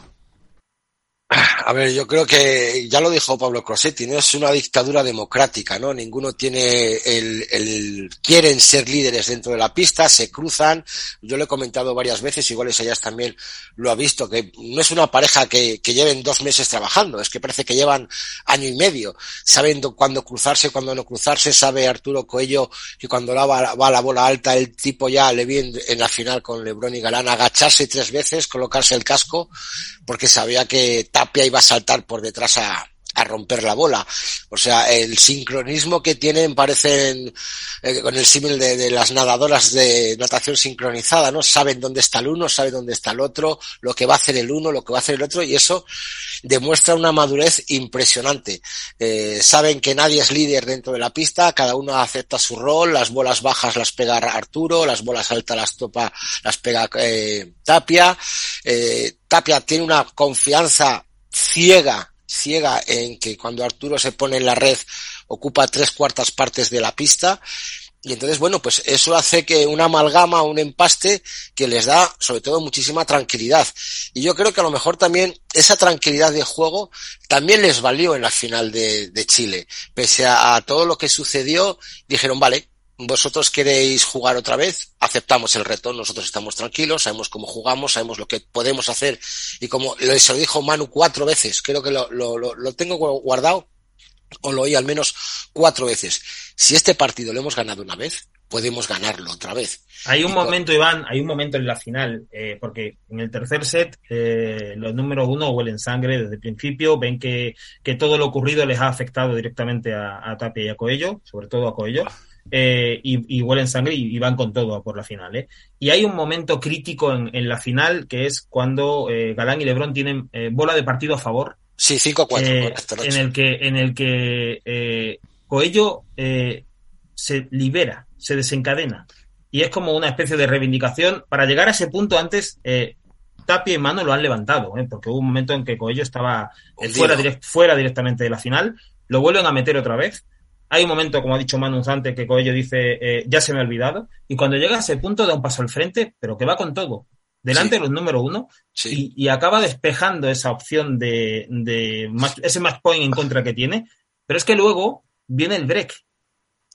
A ver, yo creo que ya lo dijo Pablo Crosetti, no es una dictadura democrática, ¿no? Ninguno tiene el, el, quieren ser líderes dentro de la pista, se cruzan. Yo lo he comentado varias veces, igual Isaías también lo ha visto, que no es una pareja que, que lleven dos meses trabajando, es que parece que llevan año y medio. Saben cuándo cruzarse, cuándo no cruzarse, sabe Arturo Coello que cuando la va, la bola alta, el tipo ya le viene en la final con Lebron y Galán agacharse tres veces, colocarse el casco, porque sabía que Tapia iba a saltar por detrás a, romper la bola. O sea, el sincronismo que tienen parecen eh, con el símil de, las nadadoras de natación sincronizada, ¿no? Saben dónde está el uno, saben dónde está el otro, lo que va a hacer el uno, lo que va a hacer el otro, y eso demuestra una madurez impresionante. Eh, saben que nadie es líder dentro de la pista, cada uno acepta su rol, las bolas bajas las pega Arturo, las bolas altas las topa, las pega eh, Tapia. Tapia tiene una confianza ciega ciega en que cuando Arturo se pone en la red ocupa tres cuartas partes de la pista y entonces, bueno, pues eso hace que una amalgama, un empaste que les da sobre todo muchísima tranquilidad. Y yo creo que a lo mejor también esa tranquilidad de juego también les valió en la final de, Chile. Pese a, todo lo que sucedió, dijeron, vale, vosotros queréis jugar otra vez, aceptamos el reto, nosotros estamos tranquilos, sabemos cómo jugamos, sabemos lo que podemos hacer y como se lo dijo Manu cuatro veces, creo que lo, lo, lo tengo guardado o lo oí al menos cuatro veces. Si este partido lo hemos ganado una vez, podemos ganarlo otra vez. Hay un y momento, con... Iván, hay un momento en la final, eh, porque en el tercer set eh, los números uno huelen sangre desde el principio, ven que, que, todo lo ocurrido les ha afectado directamente a, a Tapia y a Coello, sobre todo a Coello. Eh, y, y, huelen sangre y, y, van con todo por la final. ¿eh? Y hay un momento crítico en, en la final que es cuando eh, Galán y Lebron tienen eh, bola de partido a favor. Sí, 5-4. Eh, en el que, en el que eh, Coello se libera, se desencadena. Y es como una especie de reivindicación. Para llegar a ese punto antes, Tapia y Mano lo han levantado, porque hubo un momento en que Coello estaba fuera, direct, fuera directamente de la final. Lo vuelven a meter otra vez hay un momento, como ha dicho Manu antes, que Coello dice, eh, ya se me ha olvidado. Y cuando llega a ese punto da un paso al frente, pero que va con todo. Delante sí. de los número uno. Sí. Y, y, acaba despejando esa opción de, de match, ese match point en contra que tiene. Pero es que luego viene el break.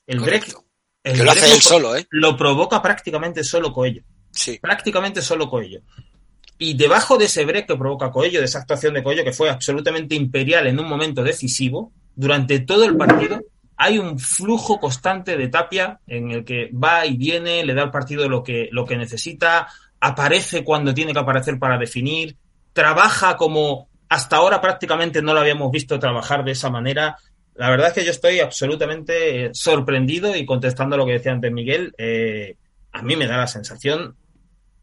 El Correcto. break. El que lo hace él solo, ¿eh? Lo provoca prácticamente solo Coello. Sí. Prácticamente solo Coello. Y debajo de ese break que provoca Coello, de esa actuación de Coello, que fue absolutamente imperial en un momento decisivo, durante todo el partido, hay un flujo constante de Tapia en el que va y viene, le da al partido lo que, lo que necesita, aparece cuando tiene que aparecer para definir, trabaja como hasta ahora prácticamente no lo habíamos visto trabajar de esa manera. La verdad es que yo estoy absolutamente sorprendido y contestando a lo que decía antes Miguel, eh, a mí me da la sensación,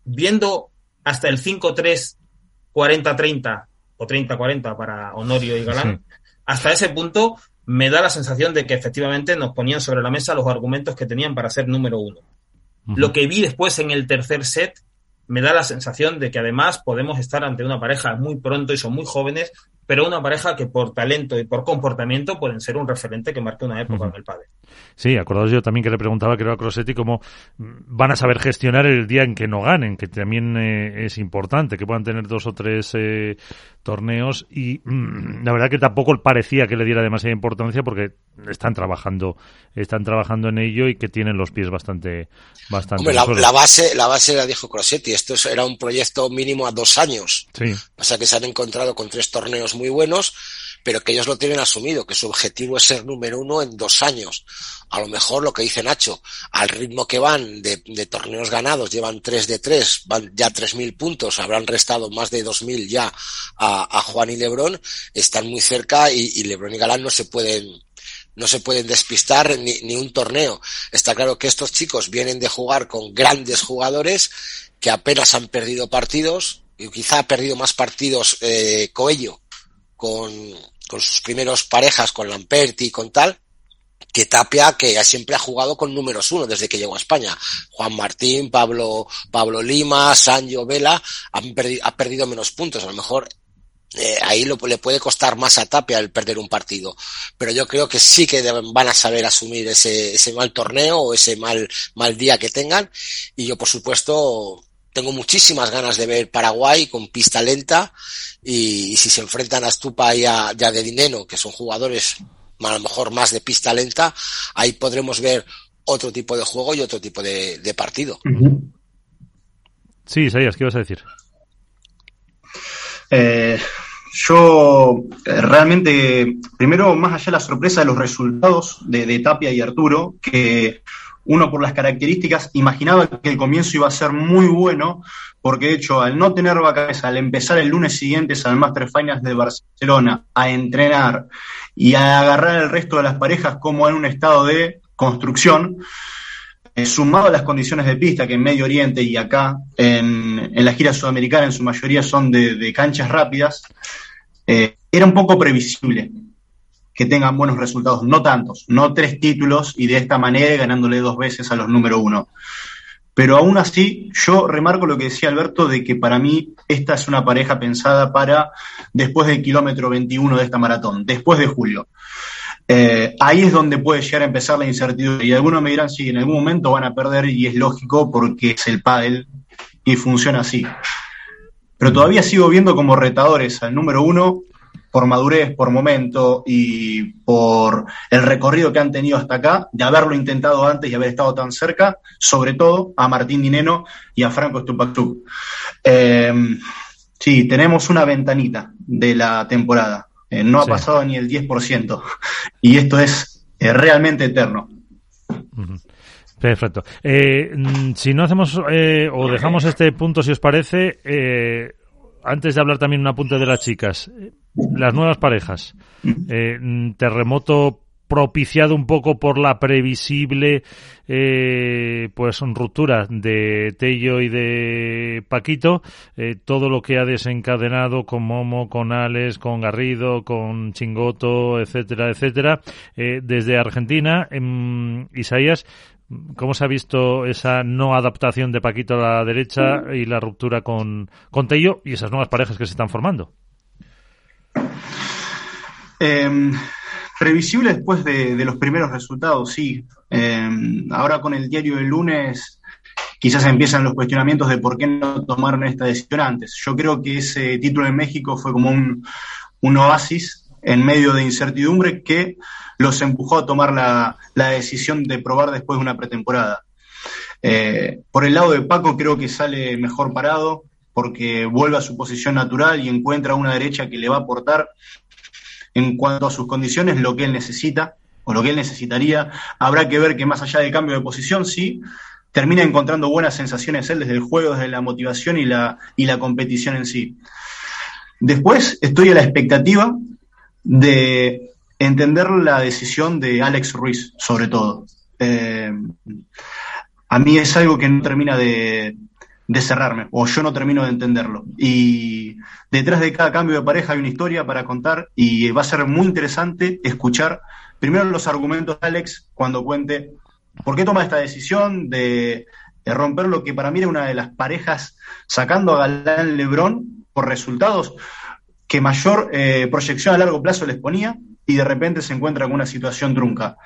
viendo hasta el 5-3, 40-30 o 30-40 para Honorio y Galán, sí. hasta ese punto me da la sensación de que efectivamente nos ponían sobre la mesa los argumentos que tenían para ser número uno. Uh -huh. Lo que vi después en el tercer set me da la sensación de que además podemos estar ante una pareja muy pronto y son muy jóvenes, pero una pareja que por talento y por comportamiento pueden ser un referente que marque una época uh -huh. en el padre. Sí, acordaos yo también que le preguntaba, creo a Crosetti, cómo van a saber gestionar el día en que no ganen, que también eh, es importante, que puedan tener dos o tres eh, torneos y mmm, la verdad que tampoco parecía que le diera demasiada importancia porque están trabajando, están trabajando en ello y que tienen los pies bastante, bastante. Hombre, la, la, base, la base la dijo Crosetti, esto era un proyecto mínimo a dos años. Sí. O sea que se han encontrado con tres torneos muy buenos, pero que ellos lo tienen asumido, que su objetivo es ser número uno en dos años. A lo mejor lo que dice Nacho, al ritmo que van de, torneos ganados, llevan tres de tres, van ya tres mil puntos, habrán restado más de dos mil ya a, a, Juan y Lebrón, están muy cerca y, y Lebrón y Galán no se pueden no se pueden despistar ni, ni un torneo. Está claro que estos chicos vienen de jugar con grandes jugadores que apenas han perdido partidos, y quizá ha perdido más partidos eh, Coello con, con sus primeros parejas, con Lamperti y con tal, que Tapia, que siempre ha jugado con números uno desde que llegó a España. Juan Martín, Pablo, Pablo Lima, Sancho Vela, han ha perdido menos puntos. A lo mejor eh, ahí lo, le puede costar más a Tapia el perder un partido. Pero yo creo que sí que van a saber asumir ese, ese mal torneo o ese mal, mal día que tengan. Y yo, por supuesto, tengo muchísimas ganas de ver Paraguay con pista lenta y, y si se enfrentan a Stupa y a, De Dineno, que son jugadores a lo mejor más de pista lenta, ahí podremos ver otro tipo de juego y otro tipo de, de partido. Sí, Isaías, ¿qué ibas a decir? Eh, yo eh, realmente, primero, más allá de la sorpresa de los resultados de, de Tapia y Arturo, que uno por las características imaginaba que el comienzo iba a ser muy bueno, porque de hecho al no tener vacaciones, al empezar el lunes siguiente al Master Finals de Barcelona a entrenar y a agarrar el resto de las parejas como en un estado de construcción, eh, sumado a las condiciones de pista que en Medio Oriente y acá en, en la gira sudamericana en su mayoría son de, de canchas rápidas, eh, era un poco previsible que tengan buenos resultados, no tantos, no tres títulos y de esta manera ganándole dos veces a los número uno. Pero aún así, yo remarco lo que decía Alberto de que para mí esta es una pareja pensada para después del kilómetro 21 de esta maratón, después de julio. Eh, ahí es donde puede llegar a empezar la incertidumbre. Y algunos me dirán, sí, en algún momento van a perder y es lógico porque es el pádel y funciona así. Pero todavía sigo viendo como retadores al número uno por madurez, por momento y por el recorrido que han tenido hasta acá, de haberlo intentado antes y haber estado tan cerca, sobre todo a Martín Dineno y a Franco Stupactuk. Eh, sí, tenemos una ventanita de la temporada. Eh, no ha pasado ni el 10%. Y esto es eh, realmente eterno. Perfecto. Eh, mm, si no hacemos eh, o dejamos este punto, si os parece, eh, antes de hablar también un apunte de las chicas, las nuevas parejas. Eh, terremoto propiciado un poco por la previsible eh, pues ruptura de Tello y de Paquito eh, todo lo que ha desencadenado con Momo, con Alex, con Garrido, con Chingoto, etcétera, etcétera eh, desde Argentina em, Isaías ¿Cómo se ha visto esa no adaptación de Paquito a la derecha y la ruptura con, con Tello y esas nuevas parejas que se están formando? Eh, después de, los primeros resultados, sí. Eh, ahora con el diario del lunes quizás empiezan los cuestionamientos de por qué no tomaron esta decisión antes. Yo creo que ese título en México fue como un, oasis en medio de incertidumbre que los empujó a tomar la, la decisión de probar después de una pretemporada. Eh, por el lado de Paco creo que sale mejor parado porque vuelve a su posición natural y encuentra una derecha que le va a aportar en cuanto a sus condiciones lo que él necesita o lo que él necesitaría. Habrá que ver que más allá del cambio de posición, sí, termina encontrando buenas sensaciones él desde el juego, desde la motivación y la, y la competición en sí. Después estoy a la expectativa de entender la decisión de Alex Ruiz, sobre todo. Eh, a mí es algo que no termina de, de cerrarme, o yo no termino de entenderlo. Y detrás de cada cambio de pareja hay una historia para contar y va a ser muy interesante escuchar primero los argumentos de Alex cuando cuente por qué toma esta decisión de, romper lo que para mí era una de las parejas sacando a Galán Lebrón por resultados que mayor eh, proyección a largo plazo les ponía y de repente se encuentra con una situación trunca.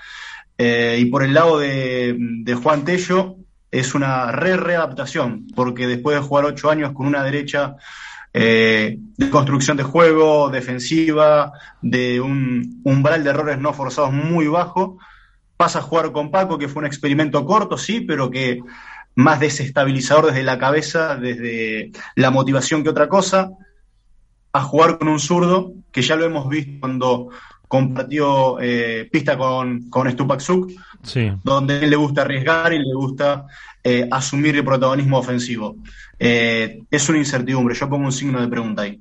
Eh, y por el lado de Juan Tello, es una re readaptación, porque después de jugar ocho años con una derecha eh, de construcción de juego, defensiva, de un umbral de errores no forzados muy bajo, pasa a jugar con Paco, que fue un experimento corto, sí, pero que más desestabilizador desde la cabeza, desde la motivación que otra cosa, a jugar con un zurdo, que ya lo hemos visto cuando compartió eh, pista con, con Stupaksuk, Sí. donde él le gusta arriesgar y le gusta eh, asumir el protagonismo ofensivo. Eh, es una incertidumbre, yo pongo un signo de pregunta ahí.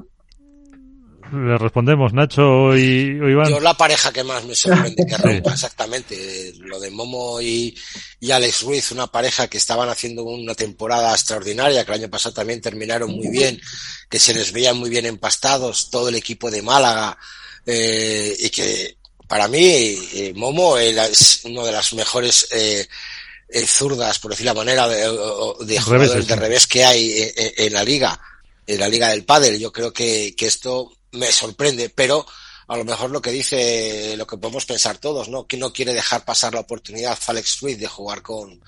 Le respondemos, Nacho y, o Iván. Yo la pareja que más me sorprende que Sí. rompa exactamente, lo de Momo y, y Alex Ruiz, una pareja que estaban haciendo una temporada extraordinaria, que el año pasado también terminaron muy bien, que se les veían muy bien empastados, todo el equipo de Málaga, eh, y que para mí eh, Momo eh, la- es una de las mejores eh, eh, zurdas, por decir la manera, de, de jugadores Reveses, de sí. revés que hay en, en- en la liga, en la liga del pádel. Yo creo que, que esto me sorprende, pero a lo mejor lo que dice, lo que podemos pensar todos, ¿no? Que no quiere dejar pasar la oportunidad a Alex Ruiz de jugar con,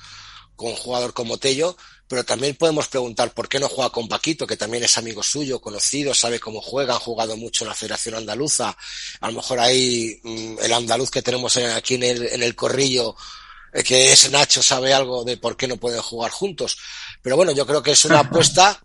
con un jugador como Tello, pero también podemos preguntar por qué no juega con Paquito, que también es amigo suyo, conocido, sabe cómo juega, han jugado mucho en la Federación Andaluza. A lo mejor ahí mm, el andaluz que tenemos en- aquí en el, en el corrillo, eh, que es Nacho, sabe algo de por qué no pueden jugar juntos. Pero bueno, yo creo que es una apuesta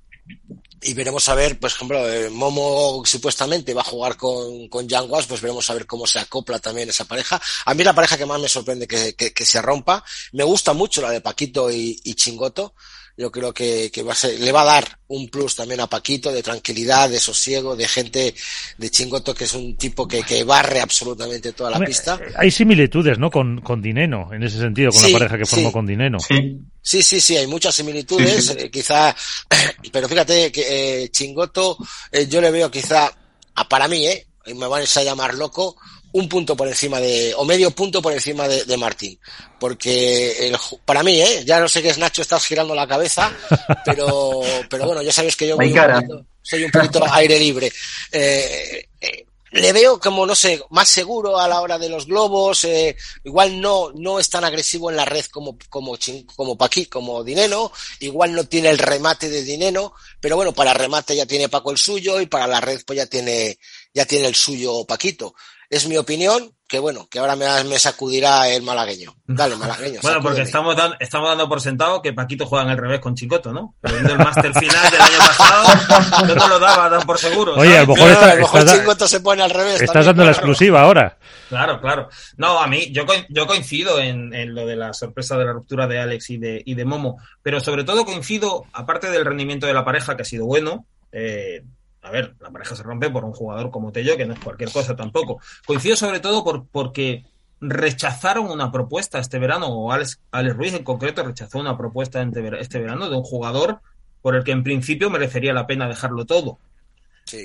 y veremos a ver, por ejemplo, eh, Momo supuestamente va a jugar con, con Yanguas, pues veremos a ver cómo se acopla también esa pareja. A mí la pareja que más me sorprende que, que, que se rompa, me gusta mucho la de Paquito y, y Chingoto, yo creo que, que va a ser, le va a dar un plus también a Paquito de tranquilidad, de sosiego, de gente de Chingoto que es un tipo que, que barre absolutamente toda la pista. Eh, hay similitudes, ¿no? Con, con Dineno, en ese sentido, con Sí, la pareja que formó sí. con Dineno. Sí, sí, sí, hay muchas similitudes, eh, quizá, pero fíjate que eh, Chingoto, eh, yo le veo quizá, a, para mí, eh, y me van a llamar loco, un punto por encima de, o medio punto por encima de, de Martín. Porque el para mí, eh, ya no sé qué es Nacho, estás girando la cabeza, pero, pero bueno, ya sabes que yo voy un poquito- soy un poquito aire libre. Eh, eh, le veo como, no sé, más seguro a la hora de los globos, eh, igual no, no es tan agresivo en la red como, como, Chin- como Paqui, como Dineno, igual no tiene el remate de Dineno, pero bueno, para remate ya tiene Paco el suyo y para la red pues ya tiene, ya tiene el suyo Paquito. Es mi opinión, que bueno, que ahora me, me sacudirá el malagueño. Dale, malagueño. Bueno, porque estamos, dan- estamos dando por sentado que Paquito juega en el revés con Chicoto, ¿no? Perdiendo el máster final del año pasado, yo no lo daba tan por seguro. Oye, ¿sabes? a lo mejor está- a lo mejor estás da- Chingoto se pone al revés. Estás también, dando la claro. exclusiva ahora. Claro, claro. No, a mí, yo, yo coincido en, en lo de la sorpresa de la ruptura de Alex y de, y de Momo, pero sobre todo coincido, aparte del rendimiento de la pareja, que ha sido bueno, eh, a ver, la pareja se rompe por un jugador como Tello, que no es cualquier cosa tampoco. Coincido sobre todo por, porque rechazaron una propuesta este verano, o Alex, Alex Ruiz en concreto rechazó una propuesta este ver- verano de un jugador por el que en principio merecería la pena dejarlo todo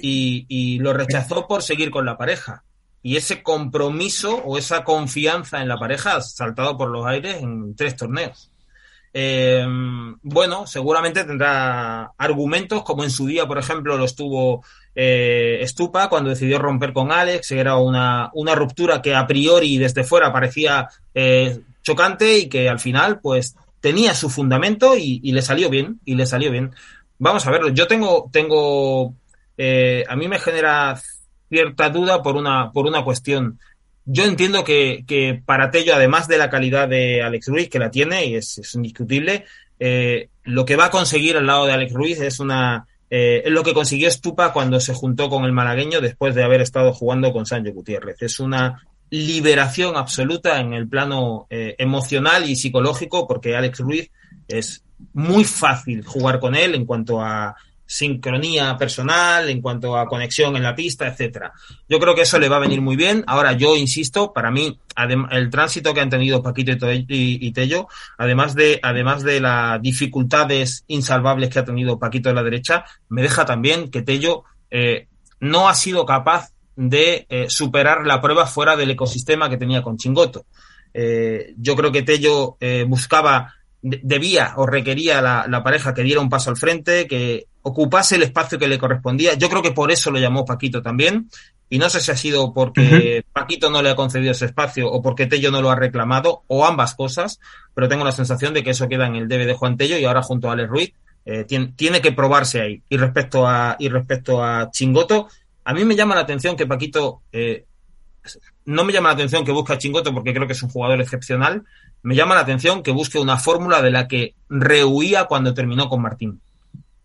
y, y lo rechazó por seguir con la pareja. Y ese compromiso o esa confianza en la pareja ha saltado por los aires en tres torneos. Eh, bueno, seguramente tendrá argumentos, como en su día, por ejemplo, los tuvo eh, Stupa cuando decidió romper con Alex, era una, una ruptura que a priori desde fuera parecía eh, chocante y que al final, pues, tenía su fundamento y, y le salió bien, y le salió bien. Vamos a verlo. Yo tengo, tengo, eh, a mí me genera cierta duda por una, por una cuestión. Yo entiendo que, que para Tello, además de la calidad de Alex Ruiz, que la tiene y es, indiscutible, eh, lo que va a conseguir al lado de Alex Ruiz es una eh, es lo que consiguió Stupa cuando se juntó con el malagueño después de haber estado jugando con Sancho Gutiérrez. Es una liberación absoluta en el plano eh, emocional y psicológico porque Alex Ruiz es muy fácil jugar con él en cuanto a sincronía personal, en cuanto a conexión en la pista, etcétera. Yo creo que eso le va a venir muy bien. Ahora, yo insisto, para mí, el tránsito que han tenido Paquito y Tello, además de, además de las dificultades insalvables que ha tenido Paquito en la derecha, me deja también que Tello eh, no ha sido capaz de eh, superar la prueba fuera del ecosistema que tenía con Chingoto. Eh, yo creo que Tello eh, buscaba, de- debía o requería la, la pareja que diera un paso al frente, que ocupase el espacio que le correspondía. Yo creo que por eso lo llamó Paquito también. Y no sé si ha sido porque Paquito no le ha concedido ese espacio o porque Tello no lo ha reclamado, o ambas cosas, pero tengo la sensación de que eso queda en el debe de Juan Tello y ahora junto a Alex Ruiz eh, tiene, tiene que probarse ahí. Y respecto a, y respecto a Chingoto, a mí me llama la atención que Paquito eh, no me llama la atención que busque a Chingoto porque creo que es un jugador excepcional. Me llama la atención que busque una fórmula de la que rehuía cuando terminó con Martín.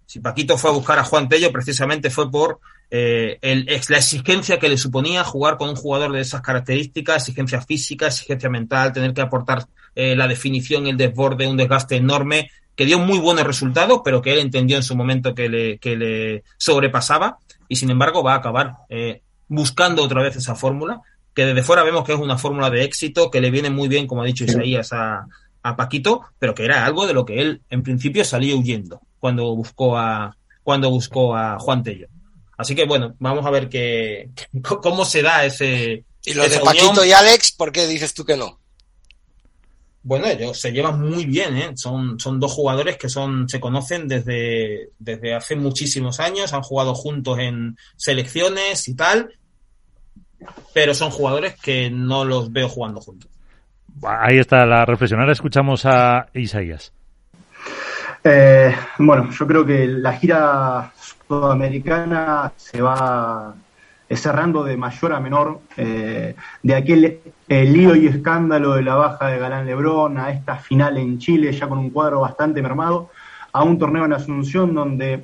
Si Paquito fue a buscar a Juan Tello, precisamente fue por eh, el, la exigencia que le suponía jugar con un jugador de esas características, exigencia física, exigencia mental, tener que aportar eh, la definición, el desborde, un desgaste enorme, que dio muy buenos resultados, pero que él entendió en su momento que le, que le sobrepasaba, y sin embargo va a acabar eh, buscando otra vez esa fórmula, que desde fuera vemos que es una fórmula de éxito, que le viene muy bien, como ha dicho Isaías, a, a Paquito, pero que era algo de lo que él en principio salió huyendo cuando buscó a, cuando buscó a Juan Tello. Así que bueno, vamos a ver qué, cómo se da ese. Y los esa de Paquito unión. y Alex, ¿por qué dices tú que no? Bueno, ellos se llevan muy bien, ¿eh? Son, son dos jugadores que son, se conocen desde, desde hace muchísimos años, han jugado juntos en selecciones y tal, pero son jugadores que no los veo jugando juntos. Ahí está la reflexión. Ahora escuchamos a Isaías. Eh, bueno, yo creo que la gira sudamericana se va cerrando de mayor a menor, eh, de aquel lío y escándalo de la baja de Galán Lebrón a esta final en Chile, ya con un cuadro bastante mermado, a un torneo en Asunción donde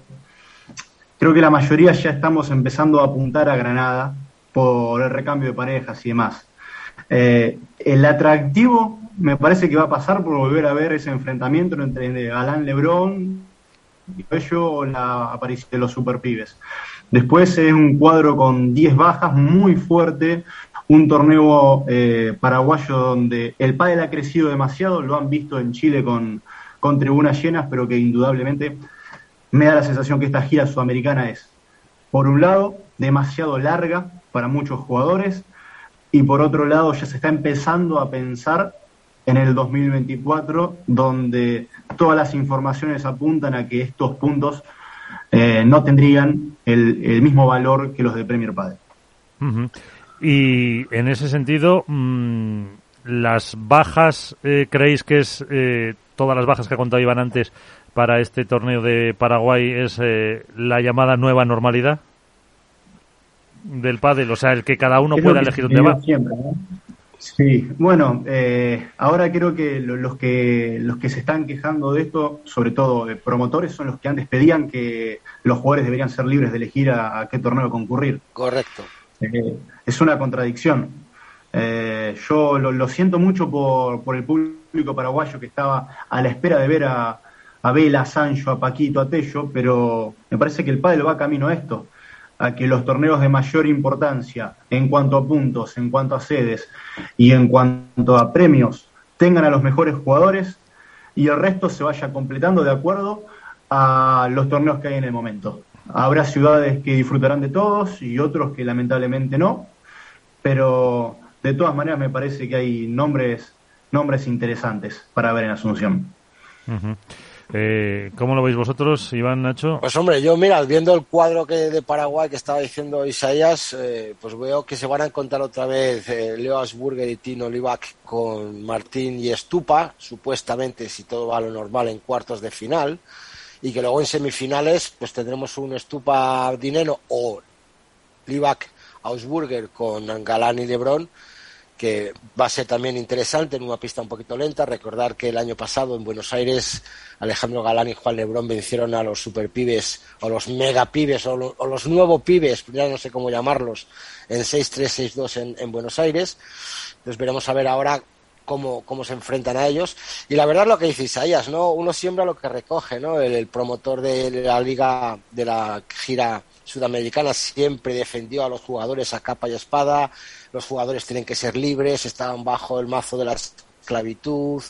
creo que la mayoría ya estamos empezando a apuntar a Granada por el recambio de parejas y demás. Eh, el atractivo me parece que va a pasar por volver a ver ese enfrentamiento entre Galán Lebrón y ello o la aparición de los superpibes. Después es un cuadro con 10 bajas muy fuerte, un torneo eh, paraguayo donde el pádel ha crecido demasiado, lo han visto en Chile con, con tribunas llenas, pero que indudablemente me da la sensación que esta gira sudamericana es, por un lado, demasiado larga para muchos jugadores, y por otro lado ya se está empezando a pensar en el 2024, donde todas las informaciones apuntan a que estos puntos eh, no tendrían el, mismo valor que los de Premier Padel. Y en ese sentido, mm, las bajas, eh, ¿creéis que es eh, todas las bajas que ha contado Iván antes para este torneo de Paraguay es la llamada nueva normalidad del pádel? O sea, el que cada uno pueda elegir dónde va. Sí, bueno, eh, ahora creo que los que los que se están quejando de esto, sobre todo de promotores, son los que antes pedían que los jugadores deberían ser libres de elegir a, qué torneo concurrir. Correcto. Eh, es una contradicción. Eh, yo lo, siento mucho por, por el público paraguayo que estaba a la espera de ver a, a Vela, a Sancho, a Paquito, a Tello, pero me parece que el pádel va camino a esto a que los torneos de mayor importancia en cuanto a puntos, en cuanto a sedes y en cuanto a premios tengan a los mejores jugadores y el resto se vaya completando de acuerdo a los torneos que hay en el momento. Habrá ciudades que disfrutarán de todos y otros que lamentablemente no, pero de todas maneras me parece que hay nombres, nombres interesantes para ver en Asunción. Eh, ¿Cómo lo veis vosotros, Iván Nacho? Pues hombre, yo mira, viendo el cuadro que de Paraguay que estaba diciendo Isaías, eh, pues veo que se van a encontrar otra vez eh, Leo Asburger y Tino Livac con Martín y Estupa, supuestamente si todo va a lo normal en cuartos de final, y que luego en semifinales pues tendremos un Estupa Dineno o Livac Ausburger con Galán y Lebrón que va a ser también interesante en una pista un poquito lenta. Recordar que el año pasado en Buenos Aires Alejandro Galán y Juan Lebrón vencieron a los superpibes o los megapibes o, o los nuevos pibes, ya no sé cómo llamarlos, en 6-3, 6-2 en, en Buenos Aires. Entonces veremos a ver ahora Cómo, cómo, se enfrentan a ellos. Y la verdad lo que dice Isaías, ¿no? Uno siembra lo que recoge, ¿no? el, promotor de la liga, de la gira sudamericana siempre defendió a los jugadores a capa y espada, los jugadores tienen que ser libres, estaban bajo el mazo de la esclavitud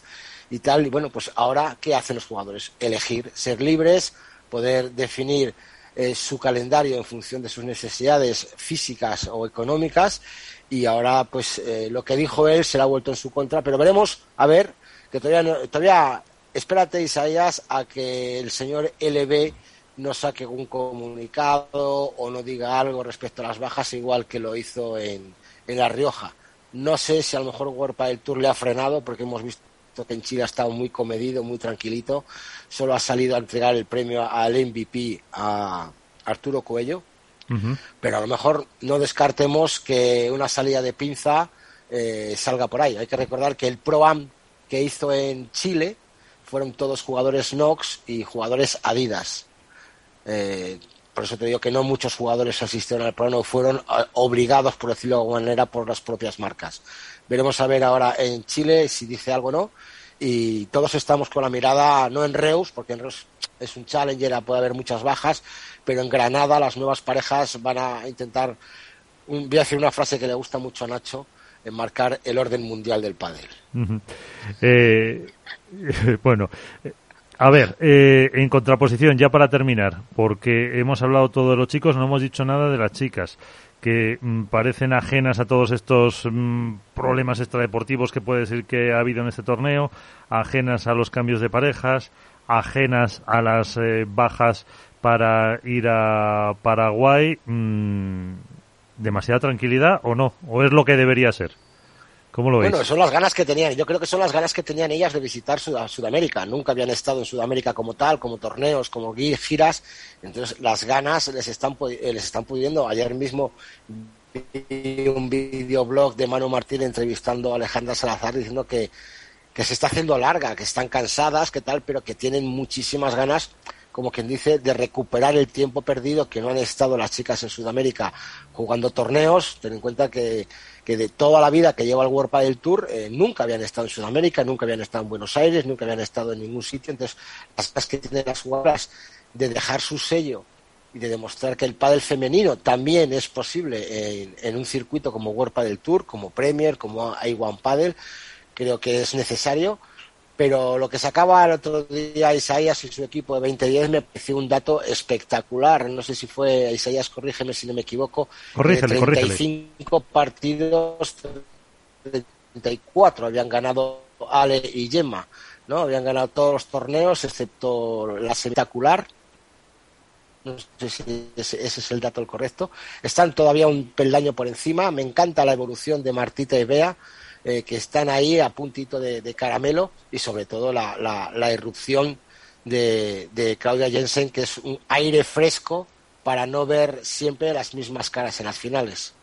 y tal. Y bueno, pues ahora, ¿qué hacen los jugadores? Elegir ser libres, poder definir eh, su calendario en función de sus necesidades físicas o económicas y ahora pues eh, lo que dijo él será vuelto en su contra, pero veremos, a ver, que todavía, todavía espérate Isaías a que el señor LB no saque un comunicado o no diga algo respecto a las bajas igual que lo hizo en, en La Rioja. No sé si a lo mejor World del Tour le ha frenado porque hemos visto que en Chile ha estado muy comedido, muy tranquilito. Solo ha salido a entregar el premio al MVP a Arturo Coello. Pero a lo mejor no descartemos que una salida de pinza eh, salga por ahí. Hay que recordar que el Pro Am que hizo en Chile fueron todos jugadores Nox y jugadores Adidas. Eh, por eso te digo que no muchos jugadores asistieron al programa, fueron eh, obligados, por decirlo de alguna manera, por las propias marcas. Veremos a ver ahora en Chile si dice algo o no. Y todos estamos con la mirada, no en Reus, porque en Reus es un challenger, puede haber muchas bajas, pero en Granada las nuevas parejas van a intentar, voy a decir una frase que le gusta mucho a Nacho, en marcar el orden mundial del pádel. Eh, bueno, a ver, eh, en contraposición, ya para terminar, porque hemos hablado todo de los chicos, no hemos dicho nada de las chicas, que mm, parecen ajenas a todos estos mm, problemas extradeportivos que puede decir que ha habido en este torneo, ajenas a los cambios de parejas, ajenas a las eh, bajas para ir a Paraguay. Mm, ¿Demasiada tranquilidad o no? ¿O es lo que debería ser? ¿Cómo lo Bueno, son las ganas que tenían. Yo creo que son las ganas que tenían ellas de visitar Sudamérica. Nunca habían estado en Sudamérica como tal, como torneos, como giras. Entonces, las ganas les están, eh, les están pudiendo. Ayer mismo vi un videoblog de Manu Martín entrevistando a Alejandra Salazar diciendo que, que se está haciendo larga, que están cansadas, que tal, pero que tienen muchísimas ganas como quien dice, de recuperar el tiempo perdido que no han estado las chicas en Sudamérica jugando torneos. Ten en cuenta que, que de toda la vida que lleva el World del Tour eh, nunca habían estado en Sudamérica, nunca habían estado en Buenos Aires, nunca habían estado en ningún sitio. Entonces, las que tienen las jugadoras de dejar su sello y de demostrar que el pádel femenino también es posible en, un circuito como World del Tour, como Premier, como A1 Paddle, creo que es necesario. Pero lo que sacaba el otro día Isaías y su equipo de 2010 me pareció un dato espectacular. No sé si fue Isaías, corrígeme si no me equivoco. Corrígele, 35 partidos, 34 habían ganado Ale y Gemma. ¿no? Habían ganado todos los torneos excepto la espectacular no sé si ese, es el dato el correcto, están todavía un peldaño por encima. Me encanta la evolución de Martita y Bea, eh, que están ahí a puntito de, caramelo y sobre todo la, la, irrupción de, de, Claudia Jensen, que es un aire fresco para no ver siempre las mismas caras en las finales.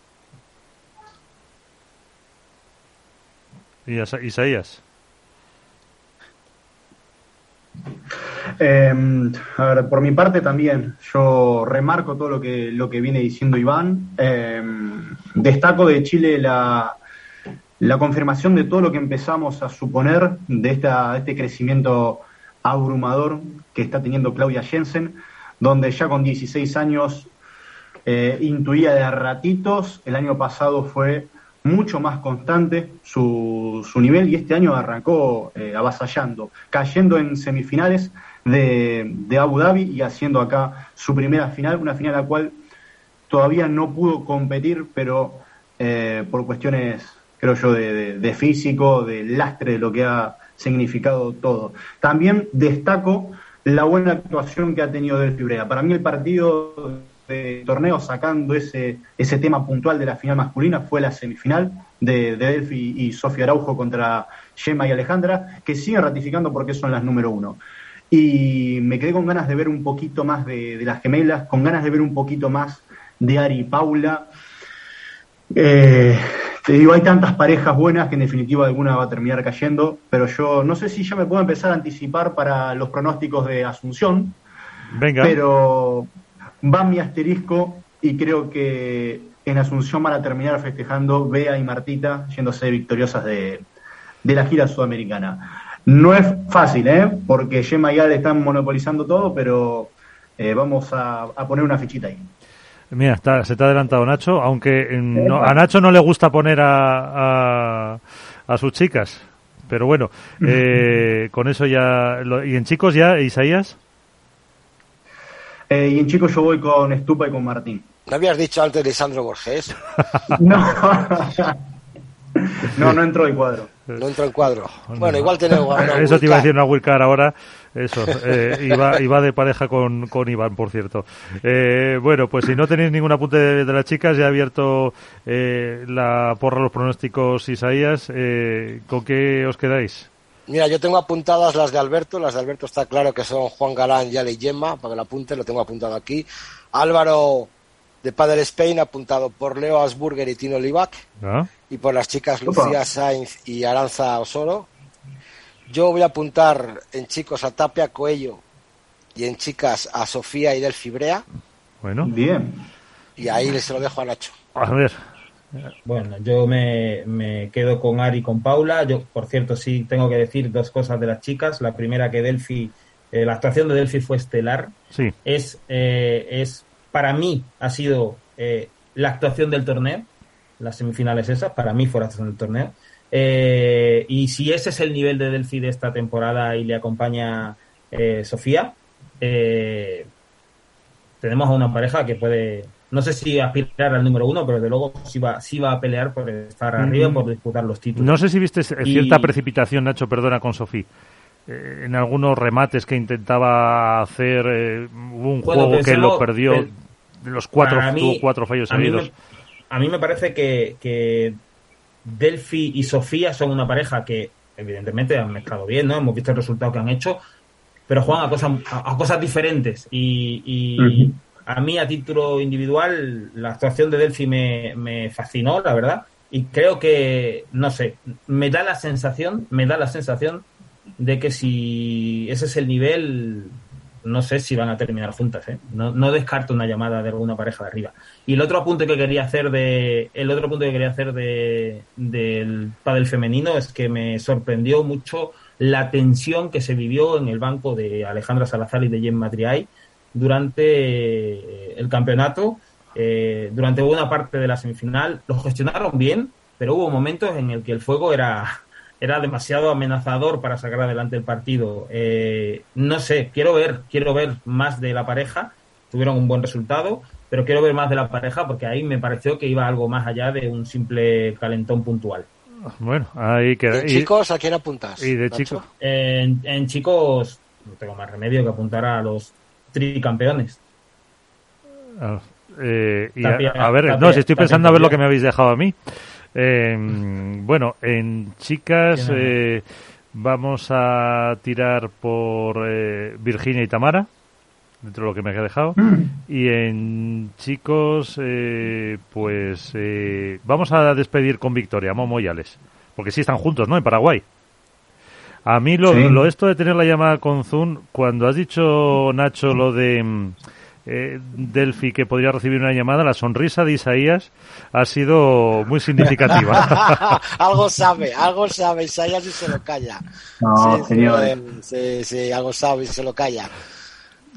¿Y Isaías? Eh, a ver, por mi parte también, yo remarco todo lo que, lo que viene diciendo Iván. Em, destaco de Chile la, la confirmación de todo lo que empezamos a suponer de esta, este crecimiento abrumador que está teniendo Claudia Jensen, donde ya con 16 años eh, intuía de ratitos, el año pasado fue mucho más constante su, su nivel y este año arrancó eh, avasallando, cayendo en semifinales de, de, Abu Dhabi y haciendo acá su primera final, una final a la cual todavía no pudo competir, pero eh, por cuestiones, creo yo, de, de, físico, de lastre, de lo que ha significado todo. También destaco la buena actuación que ha tenido Del Fibrea. Para mí el partido de torneo sacando ese, ese tema puntual de la final masculina fue la semifinal de, de Delphi y Sofía Araujo contra Gemma y Alejandra, que siguen ratificando porque son las número uno. Y me quedé con ganas de ver un poquito más de, las gemelas, con ganas de ver un poquito más de Ari y Paula. Eh, te digo, hay tantas parejas buenas que en definitiva alguna va a terminar cayendo, pero yo no sé si ya me puedo empezar a anticipar para los pronósticos de Asunción. Venga. Pero va mi asterisco y creo que en Asunción van a terminar festejando Bea y Martita yéndose victoriosas de, la gira sudamericana. No es fácil, ¿eh? porque Gemma y Ale están monopolizando todo, pero eh, vamos a, poner una fichita ahí. Mira, está, se te ha adelantado Nacho, aunque a Nacho no le gusta poner a, a, sus chicas, pero bueno, eh, con eso ya... ¿Y en chicos ya, Isaías? Eh, y en chicos yo voy con Estupa y con Martín. ¿No habías dicho antes Lisandro Borges? no. no, no entró en cuadro. No entró en cuadro. Bueno, igual tiene Eso te iba a decir una Wilcar ahora. Eso, eh, iba, de pareja con, con Iván, por cierto. Eh, bueno, pues si no tenéis ningún apunte de, las chicas, ya ha abierto eh, la porra los pronósticos Isaías. Eh, ¿Con qué os quedáis? Mira, yo tengo apuntadas las de Alberto. Las de Alberto está claro que son Juan Galán, Yale y Gemma, para que lo apunte, lo tengo apuntado aquí. Álvaro de Padel Spain, apuntado por Leo Asburger y Tino Livac. Ah. Y por las chicas Lucía Sainz y Aranza Osoro. Yo voy a apuntar en chicos a Tapia Coello y en chicas a Sofía y Delphi Brea. Bueno. Bien. Y ahí les lo dejo a Nacho. A ver, bueno, yo me, quedo con Ari y con Paula. Yo, por cierto, sí tengo que decir dos cosas de las chicas. La primera que Delphi, eh, la actuación de Delphi fue estelar. Sí. Es, eh, es para mí ha sido eh, la actuación del torneo. Las semifinales esas, para mí fue la actuación del torneo. Y si ese es el nivel de Delphi de esta temporada y le acompaña Sofía, tenemos a una pareja que puede no sé si aspirar al número uno, pero de luego sí va, sí va a pelear por estar arriba, por disputar los títulos. No sé si viste cierta precipitación, Nacho, perdona, con Sofía. Eh, en algunos remates que intentaba hacer, eh, hubo un juego que lo perdió, los cuatro, tuvo cuatro fallos seguidos. A mí me parece que, que Delphi y Sofía son una pareja que evidentemente han mezclado bien, ¿no? Hemos visto el resultado que han hecho, pero juegan a cosas, a, cosas diferentes. Y, a mí a título individual la actuación de Delphi me, me fascinó, la verdad, y creo que, no sé, me da la sensación, me da la sensación de que si ese es el nivel, no sé si van a terminar juntas. ¿eh? No, no descarto una llamada de alguna pareja de arriba. Y el otro apunte que quería hacer de el otro punto que quería hacer de del pádel femenino es que me sorprendió mucho la tensión que se vivió en el banco de Alejandra Salazar y de Jen Madriay durante eh, el campeonato, eh, durante buena parte de la semifinal. Lo gestionaron bien, pero hubo momentos en el que el fuego era era demasiado amenazador para sacar adelante el partido. Eh, no sé, quiero ver, quiero ver más de la pareja. Tuvieron un buen resultado, pero quiero ver más de la pareja porque ahí me pareció que iba algo más allá de un simple calentón puntual. Bueno, ahí que. ¿De chicos a quién apuntas? Y de chicos. En, en, chicos, no tengo más remedio que apuntar a los tricampeones. Ah, eh, y a, a, ver, tapia, no, si estoy pensando a ver lo que me habéis dejado a mí. Eh, bueno, en chicas eh, vamos a tirar por eh, Virginia y Tamara, dentro de lo que me ha dejado. Mm. Y en chicos, eh, pues eh, vamos a despedir con Victoria, Momo y Alex, porque sí están juntos, ¿no? En Paraguay. A mí lo, sí. lo esto de tener la llamada con Zoom, cuando has dicho, Nacho, lo de mm, eh, Delphi que podría recibir una llamada, la sonrisa de Isaías ha sido muy significativa. algo sabe, algo sabe Isaías y se lo calla. No, sí, señor. Sí, sí, algo sabe y se lo calla.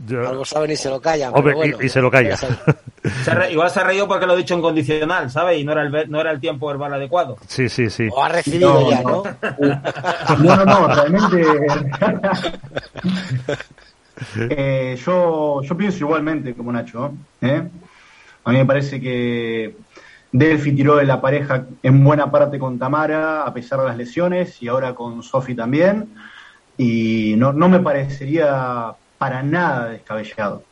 Yo... Algo saben y se lo callan. Hombre, bueno, y, y, se lo calla. Se re, igual se ha reído porque lo he dicho en condicional, ¿sabes? Y no era el, no era el tiempo verbal adecuado. Sí, sí, sí. O ha recibido no, ya. ¿no? No, no, no, realmente. eh, yo, yo pienso igualmente como Nacho. ¿eh? A mí me parece que Delphi tiró de la pareja en buena parte con Tamara, a pesar de las lesiones, y ahora con Sofi también. Y no, no me parecería para nada descabellado.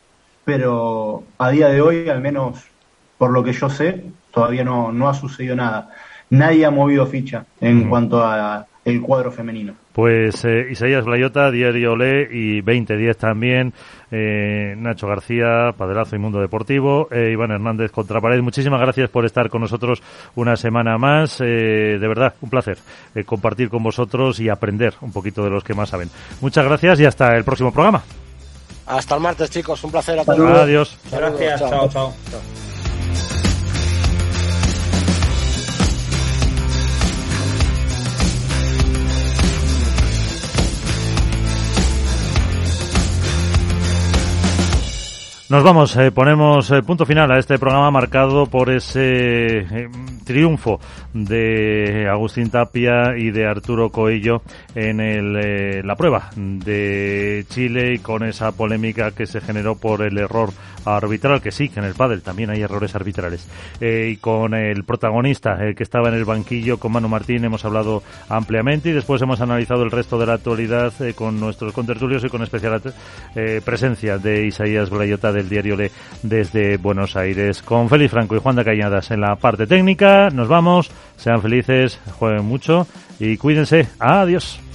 Pero a día de hoy, al menos por lo que yo sé, todavía no, no ha sucedido nada. Nadie ha movido ficha en mm. cuanto a el cuadro femenino. Pues eh, Isaías Blayota, Diario Olé y 2010 también, eh, Nacho García, Padelazo y Mundo Deportivo, eh, Iván Hernández Contrapared. Muchísimas gracias por estar con nosotros una semana más. Eh, de verdad, un placer eh, compartir con vosotros y aprender un poquito de los que más saben. Muchas gracias y hasta el próximo programa. Hasta el martes, chicos. Un placer a todos. Adiós. Gracias. chao. chao. chao. Nos vamos, eh, ponemos eh, punto final a este programa marcado por ese eh, triunfo de Agustín Tapia y de Arturo Coello en el, la prueba de Chile y con esa polémica que se generó por el error arbitral, que sí, que en el pádel también hay errores arbitrales. Eh, y con el protagonista, el que estaba en el banquillo, con Manu Martín, hemos hablado ampliamente y después hemos analizado el resto de la actualidad eh, con nuestros contertulios y con especial presencia de Isaías Blayota del diario Le desde Buenos Aires, con Félix Franco y Juan de Cañadas en la parte técnica. Nos vamos, sean felices, jueguen mucho y cuídense. Adiós.